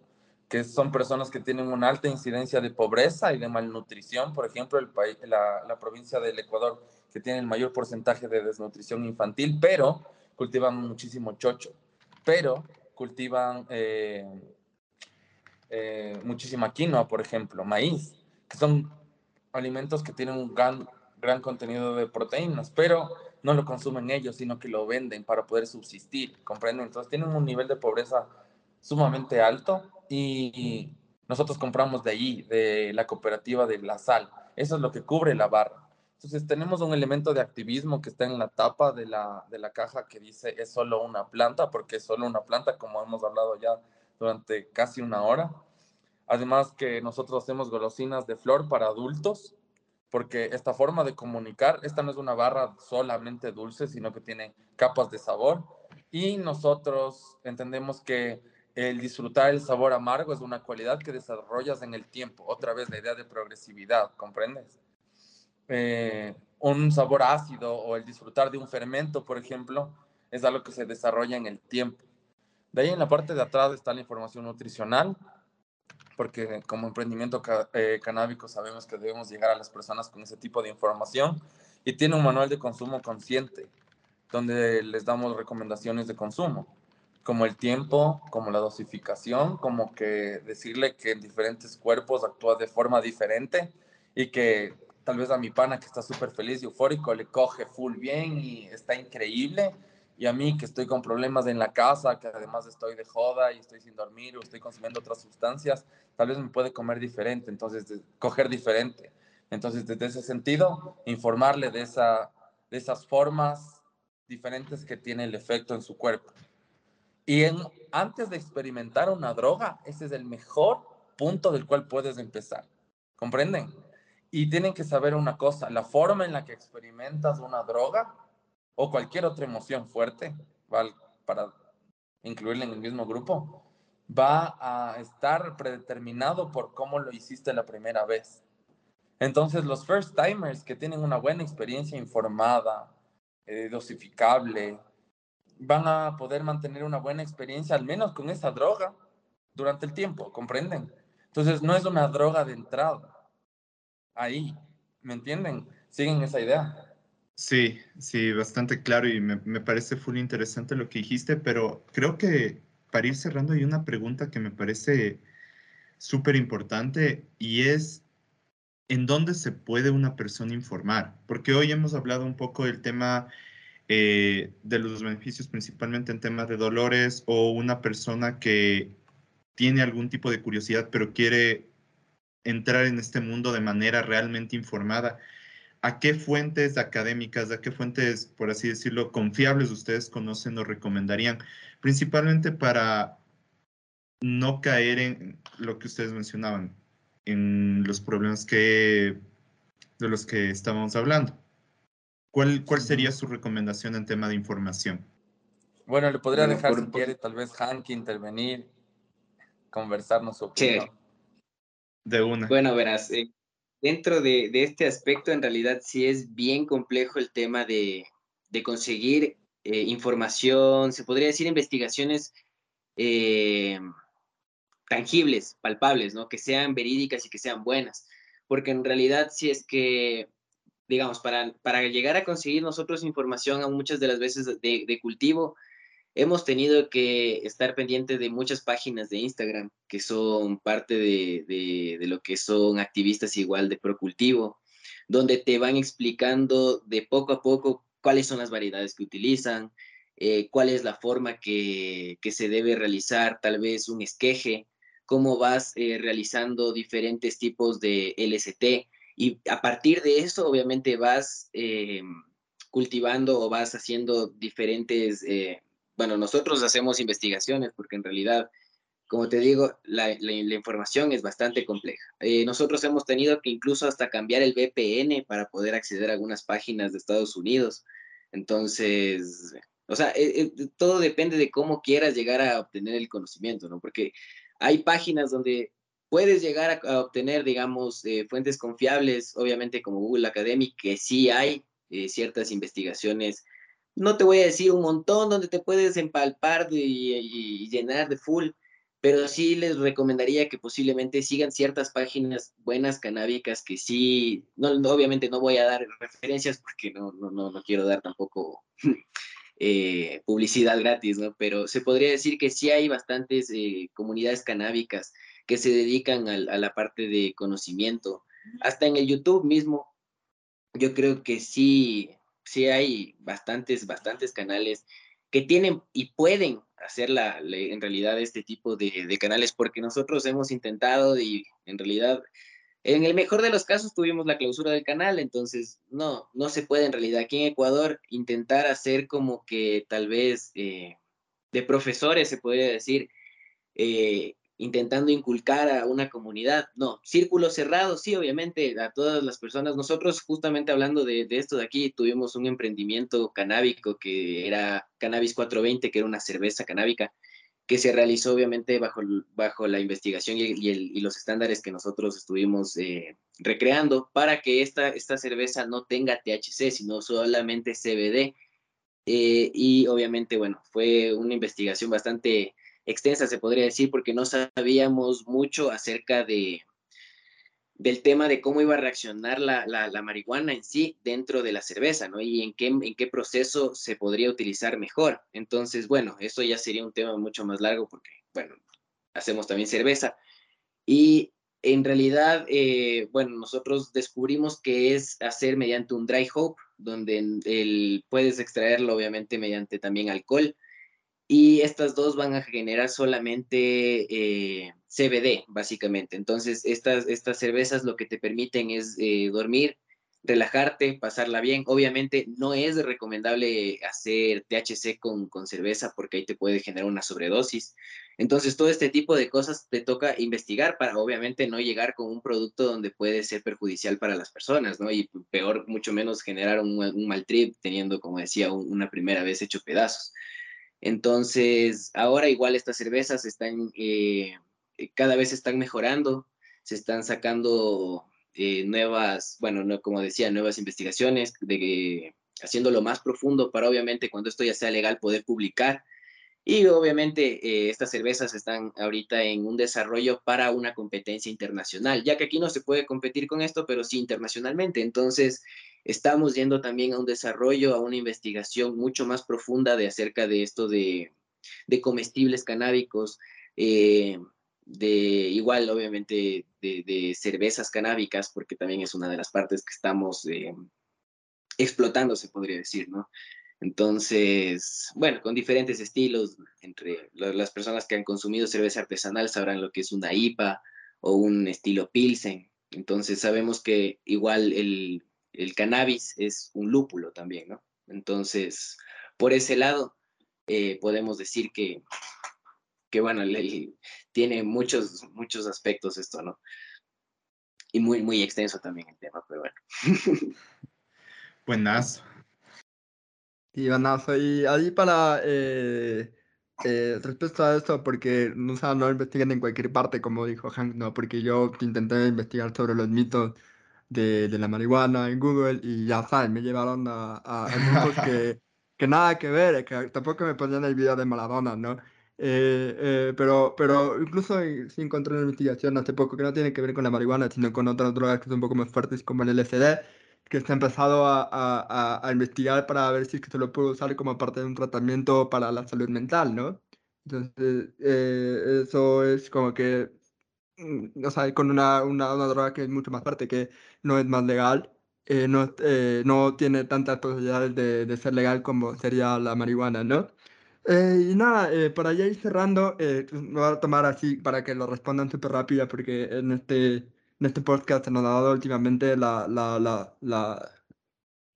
que son personas que tienen una alta incidencia de pobreza y de malnutrición. Por ejemplo, el país, la, la provincia del Ecuador que tienen el mayor porcentaje de desnutrición infantil, pero cultivan muchísimo chocho, pero cultivan eh, eh, muchísima quinoa, por ejemplo, maíz, que son alimentos que tienen un gran, gran contenido de proteínas, pero no lo consumen ellos, sino que lo venden para poder subsistir, ¿comprenden? Entonces tienen un nivel de pobreza sumamente alto y nosotros compramos de allí, de la cooperativa de la sal. Eso es lo que cubre la barra. Entonces tenemos un elemento de activismo que está en la tapa de la, de la caja que dice es solo una planta, porque es solo una planta, como hemos hablado ya durante casi una hora. Además que nosotros hacemos golosinas de flor para adultos, porque esta forma de comunicar, esta no es una barra solamente dulce, sino que tiene capas de sabor. Y nosotros entendemos que el disfrutar el sabor amargo es una cualidad que desarrollas en el tiempo. Otra vez la idea de progresividad, ¿comprendes? Eh, un sabor ácido o el disfrutar de un fermento, por ejemplo, es algo que se desarrolla en el tiempo. De ahí en la parte de atrás está la información nutricional, porque como emprendimiento eh, canábico sabemos que debemos llegar a las personas con ese tipo de información y tiene un manual de consumo consciente, donde les damos recomendaciones de consumo, como el tiempo, como la dosificación, como que decirle que en diferentes cuerpos actúa de forma diferente y que tal vez a mi pana que está súper feliz y eufórico le coge full bien y está increíble. Y a mí que estoy con problemas en la casa, que además estoy de joda y estoy sin dormir o estoy consumiendo otras sustancias, tal vez me puede comer diferente, entonces coger diferente. Entonces, desde ese sentido, informarle de, esa, de esas formas diferentes que tiene el efecto en su cuerpo. Y en, antes de experimentar una droga, ese es el mejor punto del cual puedes empezar. ¿Comprenden? Y tienen que saber una cosa, la forma en la que experimentas una droga o cualquier otra emoción fuerte, para incluirla en el mismo grupo, va a estar predeterminado por cómo lo hiciste la primera vez. Entonces, los first timers que tienen una buena experiencia informada, eh, dosificable, van a poder mantener una buena experiencia, al menos con esa droga, durante el tiempo, ¿comprenden? Entonces, no es una droga de entrada ahí. ¿Me entienden? ¿Siguen esa idea? Sí, sí, bastante claro y me, me parece full interesante lo que dijiste, pero creo que para ir cerrando hay una pregunta que me parece súper importante y es ¿en dónde se puede una persona informar? Porque hoy hemos hablado un poco del tema eh, de los beneficios principalmente en temas de dolores o una persona que tiene algún tipo de curiosidad pero quiere entrar en este mundo de manera realmente informada. ¿A qué fuentes académicas, a qué fuentes, por así decirlo, confiables ustedes conocen o recomendarían? Principalmente para no caer en lo que ustedes mencionaban, en los problemas que, de los que estábamos hablando. ¿Cuál, ¿Cuál sería su recomendación en tema de información? Bueno, le podría dejar, si quiere, tal vez Hank intervenir, conversarnos su opinión. De una. Bueno, verás, eh, dentro de, de, este aspecto, en realidad sí es bien complejo el tema de, de conseguir eh, información, se podría decir investigaciones eh, tangibles, palpables, ¿no? Que sean verídicas y que sean buenas. Porque en realidad, si es que digamos, para, para llegar a conseguir nosotros información a muchas de las veces de cultivo, hemos tenido que estar pendientes de muchas páginas de Instagram que son parte de, de, de, lo que son activistas igual de procultivo, donde te van explicando de poco a poco cuáles son las variedades que utilizan, eh, cuál es la forma que, que, se debe realizar, tal vez un esqueje, cómo vas eh, realizando diferentes tipos de LST, y a partir de eso, obviamente, vas eh, cultivando o vas haciendo diferentes, eh, bueno, nosotros hacemos investigaciones porque en realidad, como te digo, la, información es bastante compleja. Eh, nosotros hemos tenido que incluso hasta cambiar el VPN para poder acceder a algunas páginas de Estados Unidos. Entonces, o sea, eh, todo depende de cómo quieras llegar a obtener el conocimiento, ¿no? Porque hay páginas donde puedes llegar a, a obtener, digamos, eh, fuentes confiables, obviamente como Google Academic, que sí hay eh, ciertas investigaciones. No te voy a decir un montón donde te puedes empalpar y, llenar de full, pero sí les recomendaría que posiblemente sigan ciertas páginas buenas canábicas que sí, no, obviamente no voy a dar referencias porque no, no, no, no quiero dar tampoco eh, publicidad gratis, ¿no? Pero se podría decir que sí hay bastantes eh, comunidades canábicas que se dedican a, la parte de conocimiento. Hasta en el YouTube mismo, yo creo que sí, sí hay bastantes, bastantes canales que tienen y pueden hacer la, en realidad este tipo de, de, canales, porque nosotros hemos intentado y en realidad, en el mejor de los casos tuvimos la clausura del canal, entonces no, no se puede en realidad aquí en Ecuador intentar hacer como que tal vez eh, de profesores, se podría decir, eh, intentando inculcar a una comunidad. No, círculo cerrado, sí, obviamente, a todas las personas. Nosotros, justamente hablando de, de, esto de aquí, tuvimos un emprendimiento canábico que era Cannabis 420, que era una cerveza canábica, que se realizó obviamente bajo, bajo la investigación y, el, y los estándares que nosotros estuvimos eh, recreando para que esta, esta cerveza no tenga THC, sino solamente CBD. Eh, y obviamente, bueno, fue una investigación bastante extensa, se podría decir, porque no sabíamos mucho acerca de, del tema de cómo iba a reaccionar la, la, la, marihuana en sí dentro de la cerveza, ¿no? Y en qué, en qué proceso se podría utilizar mejor. Entonces, bueno, eso ya sería un tema mucho más largo porque, bueno, hacemos también cerveza. Y en realidad, eh, bueno, nosotros descubrimos que es hacer mediante un dry hop, donde el, puedes extraerlo obviamente mediante también alcohol y estas dos van a generar solamente eh, CBD, básicamente. Entonces, estas, estas cervezas lo que te permiten es eh, dormir, relajarte, pasarla bien. Obviamente, no es recomendable hacer THC con, con, cerveza porque ahí te puede generar una sobredosis. Entonces, todo este tipo de cosas te toca investigar para, obviamente, no llegar con un producto donde puede ser perjudicial para las personas, ¿no? Y peor, mucho menos generar un, un mal trip teniendo, como decía, un, una primera vez hecho pedazos. Entonces, ahora igual estas cervezas están, eh, cada vez están mejorando, se están sacando eh, nuevas, bueno, no, como decía, nuevas investigaciones, de, haciéndolo más profundo para obviamente cuando esto ya sea legal poder publicar y obviamente eh, estas cervezas están ahorita en un desarrollo para una competencia internacional, ya que aquí no se puede competir con esto, pero sí internacionalmente. Entonces, estamos yendo también a un desarrollo, a una investigación mucho más profunda de acerca de esto de, de comestibles canábicos, eh, de igual, obviamente, de, cervezas canábicas, porque también es una de las partes que estamos eh, explotando, se podría decir, ¿no? Entonces, bueno, con diferentes estilos, entre las personas que han consumido cerveza artesanal sabrán lo que es una IPA o un estilo Pilsen. Entonces, sabemos que igual el, el cannabis es un lúpulo también, ¿no? Entonces, por ese lado, eh, podemos decir que, que bueno, tiene muchos, muchos aspectos esto, ¿no? y muy, muy extenso también el tema, pero bueno. Buenazo. Y buenazo. Y ahí para eh, eh, respecto a esto, porque no, o sea, no investiguen en cualquier parte, como dijo Hank, no, porque yo intenté investigar sobre los mitos de, de la marihuana en Google y ya saben, me llevaron a, a, a grupos que, que nada que ver, que tampoco me ponían el video de Maradona, ¿no? Eh, eh, pero, pero incluso sí encontré una investigación hace poco que no tiene que ver con la marihuana, sino con otras drogas que son un poco más fuertes, como el LSD, que ha empezado a, a, a investigar para ver si es que se lo puede usar como parte de un tratamiento para la salud mental, ¿no? Entonces, eh, eso es como que, mm, o sea, con una, una, una, droga que es mucho más fuerte, que no es más legal, eh, no, eh, no tiene tantas posibilidades de, de, ser legal como sería la marihuana, ¿no? y nada, para ya ir cerrando, pues, me voy a tomar así para que lo respondan súper rápido, porque en este, en este podcast se nos ha dado últimamente la, la, la, la,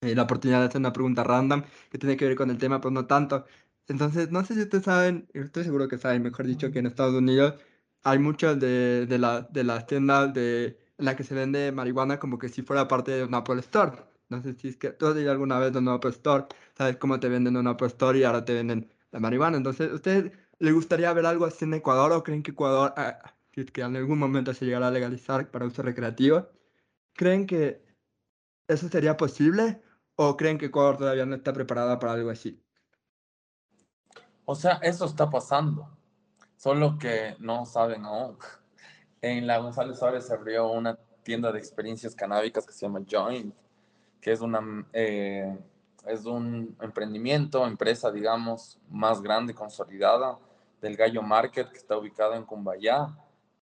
la oportunidad de hacer una pregunta random que tiene que ver con el tema, pero no tanto. Entonces, no sé si ustedes saben, estoy seguro que saben, mejor dicho, que en Estados Unidos hay muchas de, de, la, de las tiendas de, en las que se vende marihuana como que si fuera parte de un Apple Store. No sé si es que tú has ido alguna vez a un Apple Store, sabes cómo te venden un Apple Store y ahora te venden la marihuana. Entonces, ¿ustedes les gustaría ver algo así en Ecuador o creen que Ecuador, ah, es que en algún momento se llegará a legalizar para uso recreativo, creen que eso sería posible o creen que Ecuador todavía no está preparada para algo así? O sea, eso está pasando, solo que no saben aún. En la González Suárez se abrió una tienda de experiencias canábicas que se llama Joint, que es, una, eh, es un emprendimiento, empresa, digamos, más grande, consolidada, del Gallo Market, que está ubicado en Cumbayá,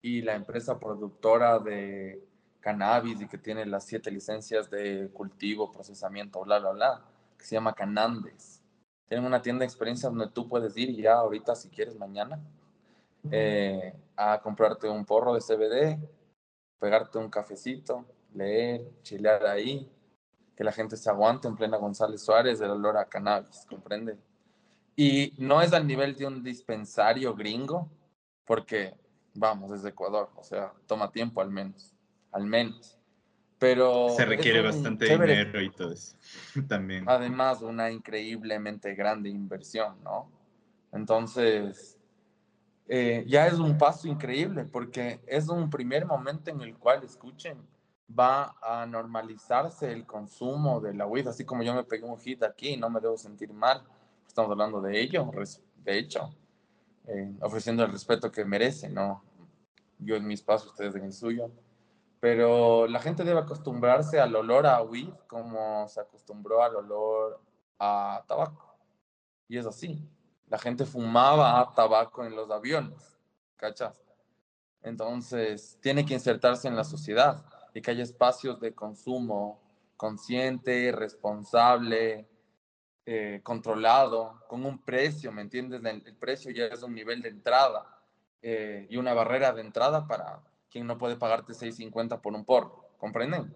y la empresa productora de cannabis y que tiene las siete licencias de cultivo, procesamiento, bla, bla, bla, que se llama Canandes tienen una tienda de experiencias donde tú puedes ir ya ahorita, si quieres, mañana, eh, a comprarte un porro de CBD, pegarte un cafecito, leer, chilear ahí, que la gente se aguante en plena González Suárez del olor a cannabis, ¿comprende? Y no es al nivel de un dispensario gringo, porque, vamos, es de Ecuador, o sea, toma tiempo al menos, al menos. Pero se requiere bastante dinero y todo eso también. Además, una increíblemente grande inversión, ¿no? Entonces, eh, ya es un paso increíble porque es un primer momento en el cual, escuchen, va a normalizarse el consumo de la weed, así como yo me pegué un hit aquí y no me debo sentir mal. Estamos hablando de ello, de hecho, eh, ofreciendo el respeto que merece, ¿no? Yo en mis pasos, ustedes en el suyo pero la gente debe acostumbrarse al olor a weed como se acostumbró al olor a tabaco. Y es así. La gente fumaba tabaco en los aviones, ¿cachas? Entonces, tiene que insertarse en la sociedad y que haya espacios de consumo consciente, responsable, eh, controlado, con un precio, ¿me entiendes? El precio ya es un nivel de entrada eh, y una barrera de entrada para quien no puede pagarte 6.50 por un porro, ¿comprenden?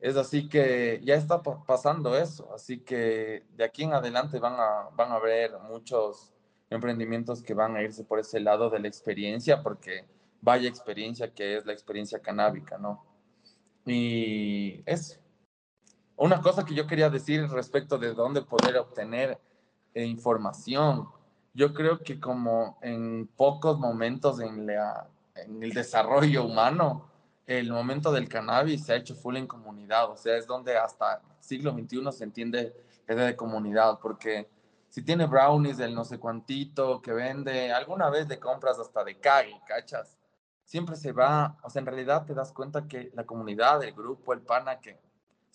Es así que ya está pasando eso, así que de aquí en adelante van a, van a haber muchos emprendimientos que van a irse por ese lado de la experiencia, porque vaya experiencia que es la experiencia canábica, ¿no? Y eso. Una cosa que yo quería decir respecto de dónde poder obtener eh, información, yo creo que como en pocos momentos en el desarrollo humano, el momento del cannabis se ha hecho full en comunidad, o sea, es donde hasta siglo XXI se entiende que es de comunidad, porque si tiene brownies del no sé cuantito que vende, alguna vez de compras hasta de cague, ¿cachas? Siempre se va, o sea, en realidad te das cuenta que la comunidad, el grupo, el pana que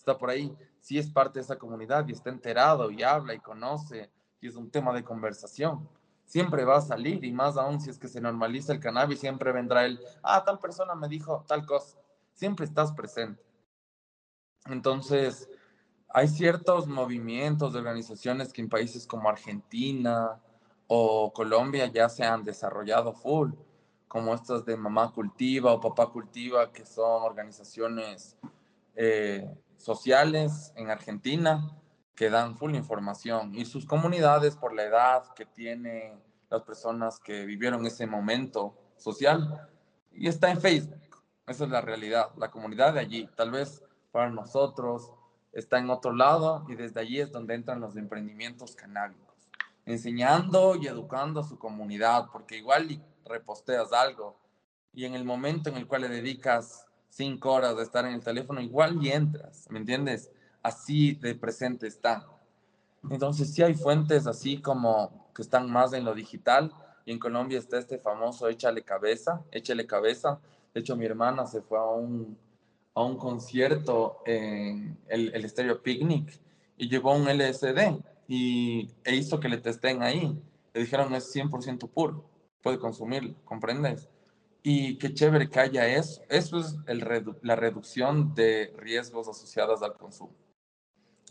está por ahí, sí es parte de esa comunidad y está enterado y habla y conoce y es un tema de conversación siempre va a salir y más aún si es que se normaliza el cannabis, siempre vendrá el, ah, tal persona me dijo tal cosa, siempre estás presente. Entonces, hay ciertos movimientos de organizaciones que en países como Argentina o Colombia ya se han desarrollado full, como estas de Mamá Cultiva o Papá Cultiva, que son organizaciones eh, sociales en Argentina que dan full información y sus comunidades por la edad que tienen las personas que vivieron ese momento social y está en Facebook. Esa es la realidad. La comunidad de allí, tal vez para nosotros, está en otro lado y desde allí es donde entran los emprendimientos canábicos, enseñando y educando a su comunidad, porque igual reposteas algo y en el momento en el cual le dedicas cinco horas de estar en el teléfono, igual y entras, ¿me entiendes? Así de presente están. Entonces sí hay fuentes así como que están más en lo digital y en Colombia está este famoso échale cabeza, échale cabeza. De hecho mi hermana se fue a un, a un concierto en el, el Stereo Picnic y llevó un LSD y, e hizo que le testen ahí. Le dijeron es 100% puro, puede consumirlo, ¿comprendes? Y qué chévere que haya eso. Eso es el la reducción de riesgos asociados al consumo.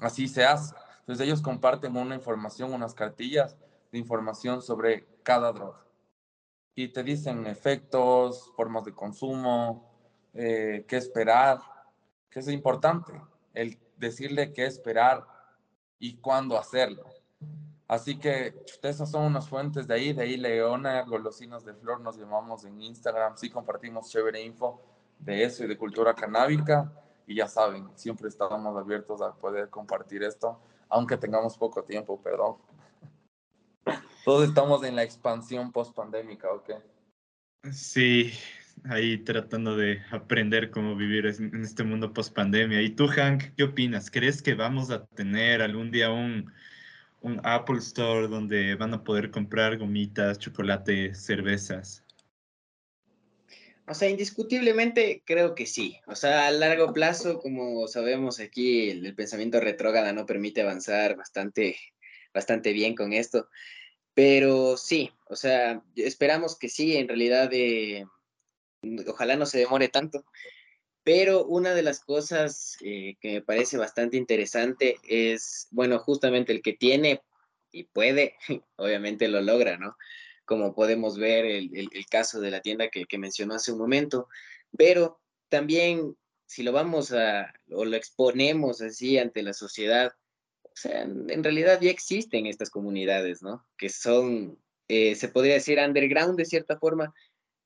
Así se hace. Entonces ellos comparten una información, unas cartillas de información sobre cada droga. Y te dicen efectos, formas de consumo, eh, qué esperar, que es importante, el decirle qué esperar y cuándo hacerlo. Así que esas son unas fuentes de ahí, de ahí Leona, Golosinas de Flor, nos llamamos en Instagram, sí compartimos chévere info de eso y de cultura canábica y ya saben, siempre estamos abiertos a poder compartir esto, aunque tengamos poco tiempo, perdón. Todos estamos en la expansión post-pandémica, ¿ok? Sí, ahí tratando de aprender cómo vivir en este mundo post-pandemia. ¿Y tú, Hank, qué opinas? ¿Crees que vamos a tener algún día un un Apple Store donde van a poder comprar gomitas, chocolate, cervezas? O sea, indiscutiblemente creo que sí. O sea, a largo plazo, como sabemos aquí, el, pensamiento retrógrada no permite avanzar bastante, bastante bien con esto. Pero sí, o sea, esperamos que sí, en realidad, eh, ojalá no se demore tanto. Pero una de las cosas eh, que me parece bastante interesante es, bueno, justamente el que tiene y puede, obviamente lo logra, ¿no? Como podemos ver el, caso de la tienda que, que, mencionó hace un momento. Pero también, si lo vamos a, o lo exponemos así ante la sociedad, o sea, en, realidad ya existen estas comunidades, ¿no? Que son, eh, se podría decir, underground de cierta forma,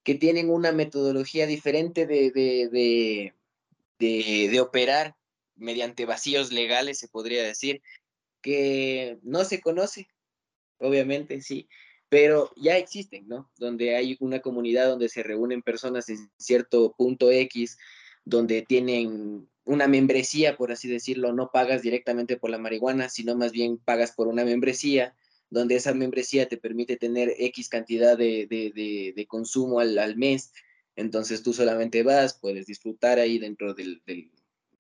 que tienen una metodología diferente de, de, de, operar mediante vacíos legales, se podría decir, que no se conoce, obviamente, sí, pero ya existen, ¿no? Donde hay una comunidad donde se reúnen personas en cierto punto X, donde tienen una membresía, por así decirlo, no pagas directamente por la marihuana, sino más bien pagas por una membresía donde esa membresía te permite tener X cantidad de, consumo al, mes. Entonces tú solamente vas, puedes disfrutar ahí dentro del,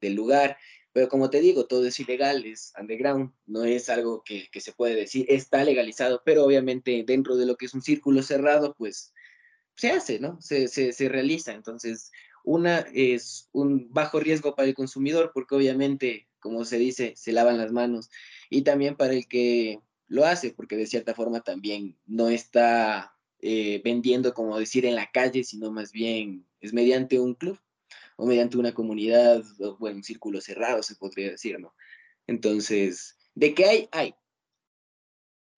lugar. Pero como te digo, todo es ilegal, es underground, no es algo que, se puede decir, está legalizado, pero obviamente dentro de lo que es un círculo cerrado, pues se hace, ¿no? Se, se realiza. Entonces, una es un bajo riesgo para el consumidor, porque obviamente, como se dice, se lavan las manos. Y también para el que lo hace porque de cierta forma también no está eh, vendiendo, como decir, en la calle, sino más bien es mediante un club o mediante una comunidad o bueno, un círculo cerrado, se podría decir, ¿no? Entonces, ¿de qué hay? Hay.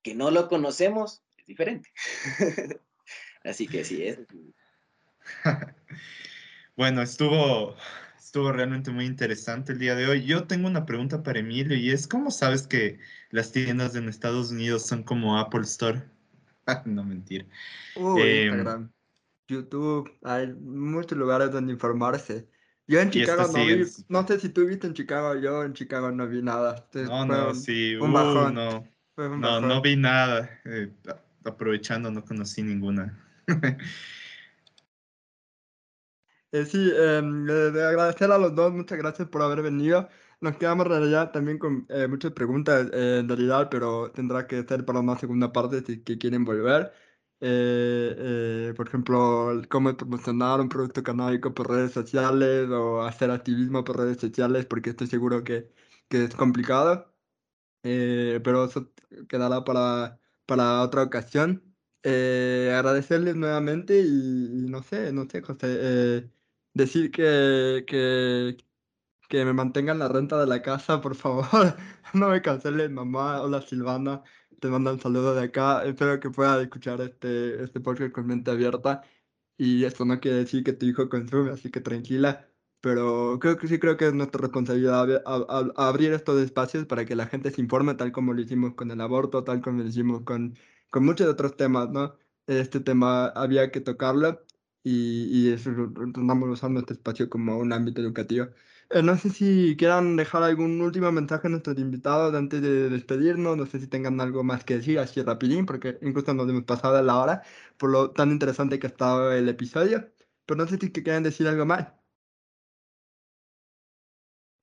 Que no lo conocemos es diferente. Así que sí es. bueno, estuvo estuvo realmente muy interesante el día de hoy. Yo tengo una pregunta para Emilio y es, ¿cómo sabes que las tiendas en Estados Unidos son como Apple Store? no mentir. Em, Instagram, YouTube, hay muchos lugares donde informarse. Yo en Chicago no vi, no sé si tú viste en Chicago, yo en Chicago no vi nada. no, no, sí, un uh, bajón. no, no, no vi nada. Eh, aprovechando, no conocí ninguna. Eh, sí, de agradecer a los dos, muchas gracias por haber venido. Nos quedamos en realidad también con eh, muchas preguntas eh, en realidad, pero tendrá que ser para una segunda parte si que quieren volver. por ejemplo, cómo promocionar un producto canábico por redes sociales o hacer activismo por redes sociales, porque estoy seguro que, que es complicado. pero eso quedará para, para otra ocasión. agradecerles nuevamente y, y, no sé, no sé, José decir que, que, que me mantengan la renta de la casa, por favor. no me cancelen, mamá. Hola Silvana, te mando un saludo de acá. Espero que puedas escuchar este, este podcast con mente abierta. y esto no quiere decir que tu hijo consume, así que tranquila, pero creo que sí creo que es nuestra responsabilidad abrir estos espacios para que la gente se informe, tal como lo hicimos con el aborto, tal como lo hicimos con, con muchos otros temas, ¿no? Este tema había que tocarlo y, y eso, estamos usando este espacio como un ámbito educativo. Eh, no sé si quieran dejar algún último mensaje a nuestros invitados antes de despedirnos, no sé si tengan algo más que decir así rapidín, porque incluso nos hemos pasado la hora por lo tan interesante que ha estado el episodio, pero no sé si quieran decir algo más.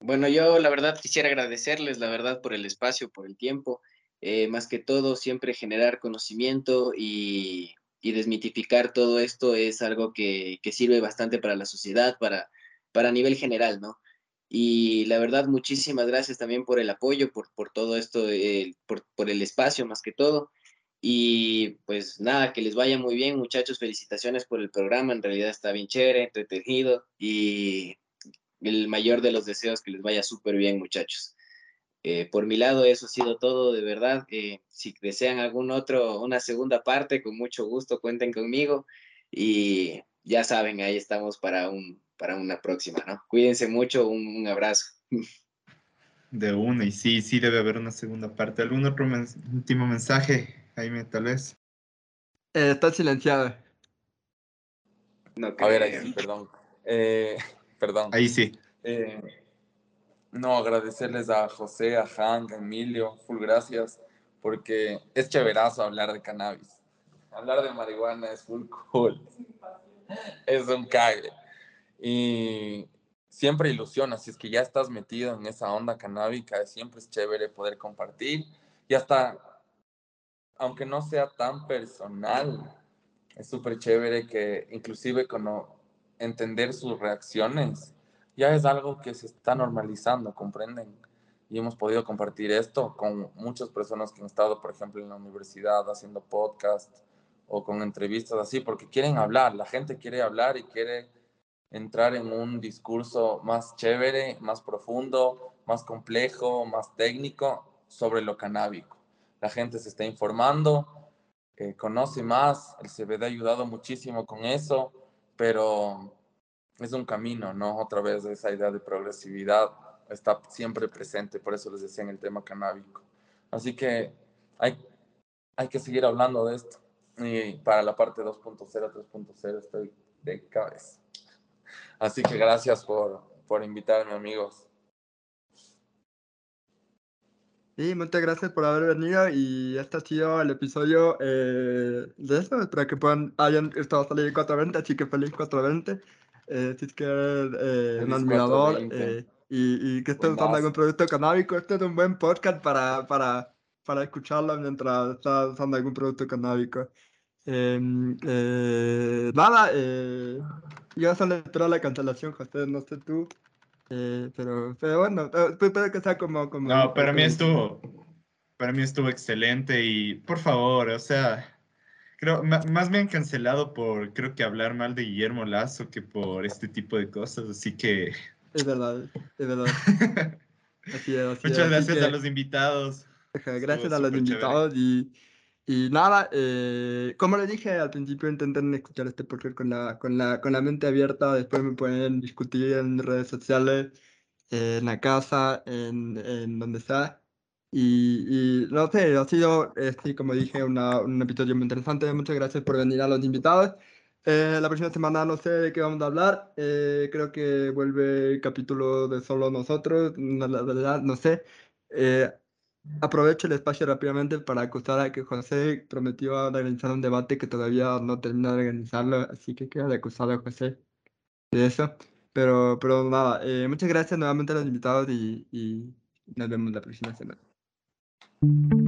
Bueno, yo la verdad quisiera agradecerles, la verdad, por el espacio, por el tiempo, eh, más que todo, siempre generar conocimiento y, y desmitificar todo esto es algo que, que, sirve bastante para la sociedad, para, para nivel general, ¿no? Y la verdad, muchísimas gracias también por el apoyo, por, por todo esto, por, por, el espacio más que todo. Y pues nada, que les vaya muy bien, muchachos. Felicitaciones por el programa. En realidad está bien chévere, entretenido. Y el mayor de los deseos, que les vaya súper bien, muchachos. Eh, por mi lado, eso ha sido todo, de verdad. Eh, si desean algún otro, una segunda parte, con mucho gusto, cuenten conmigo. Y ya saben, ahí estamos para un, para una próxima, ¿no? Cuídense mucho, un, abrazo. De una, y sí, sí debe haber una segunda parte. ¿Algún otro último mensaje, Jaime, tal vez? Eh, está silenciado. No, a ver, ahí sí, perdón. Eh, perdón. Ahí sí. No, agradecerles a José, a Hank, a Emilio, full gracias, porque es chéverazo hablar de cannabis. Hablar de marihuana es full cool. Es un cague. Y siempre ilusiona, si es que ya estás metido en esa onda canábica, siempre es chévere poder compartir. Y hasta, aunque no sea tan personal, es súper chévere que inclusive con entender sus reacciones, ya es algo que se está normalizando, comprenden. Y hemos podido compartir esto con muchas personas que han estado, por ejemplo, en la universidad haciendo podcast o con entrevistas así, porque quieren hablar, la gente quiere hablar y quiere entrar en un discurso más chévere, más profundo, más complejo, más técnico sobre lo canábico. La gente se está informando, eh, conoce más, el CBD ha ayudado muchísimo con eso, pero es un camino, ¿no? Otra vez esa idea de progresividad está siempre presente, por eso les decía en el tema canábico. Así que hay, hay que seguir hablando de esto. Y para la parte 2.0, 3.0 estoy de cabeza. Así que gracias por, por invitarme, amigos. Sí, muchas gracias por haber venido y este ha sido el episodio eh, de esto. Espero que puedan, hayan estado saliendo 420, así que feliz 420. Eh, si es que eres eh, un admirador eh, y, y, que estés usando algún producto canábico, este es un buen podcast para, para, para escucharlo mientras estás usando algún producto canábico. Em, eh, nada, eh, yo solo espero la cancelación, José, no sé tú. Eh, pero, pero bueno, espero que sea como... como no, para mí estuvo, para mí estuvo excelente y por favor, o sea, creo, más me han cancelado por, creo que hablar mal de Guillermo Lazo que por este tipo de cosas, así que... Es verdad, es verdad. así es, Muchas gracias a los invitados. Gracias a los invitados y... Y nada, eh, como les dije al principio, intenten escuchar este podcast con la, con la, con la mente abierta. Después me pueden discutir en redes sociales, en la casa, en, en donde sea. Y, y, no sé, ha sido, sí, como dije, una, un episodio muy interesante. Muchas gracias por venir a los invitados. Eh, la próxima semana no sé de qué vamos a hablar. Eh, creo que vuelve el capítulo de solo nosotros. La verdad, no sé. Eh, Aprovecho el espacio rápidamente para acusar a que José prometió organizar un debate que todavía no termina de organizarlo, así que queda de acusado a José de eso. Pero, pero nada, eh, muchas gracias nuevamente a los invitados y, y nos vemos la próxima semana. Thank you.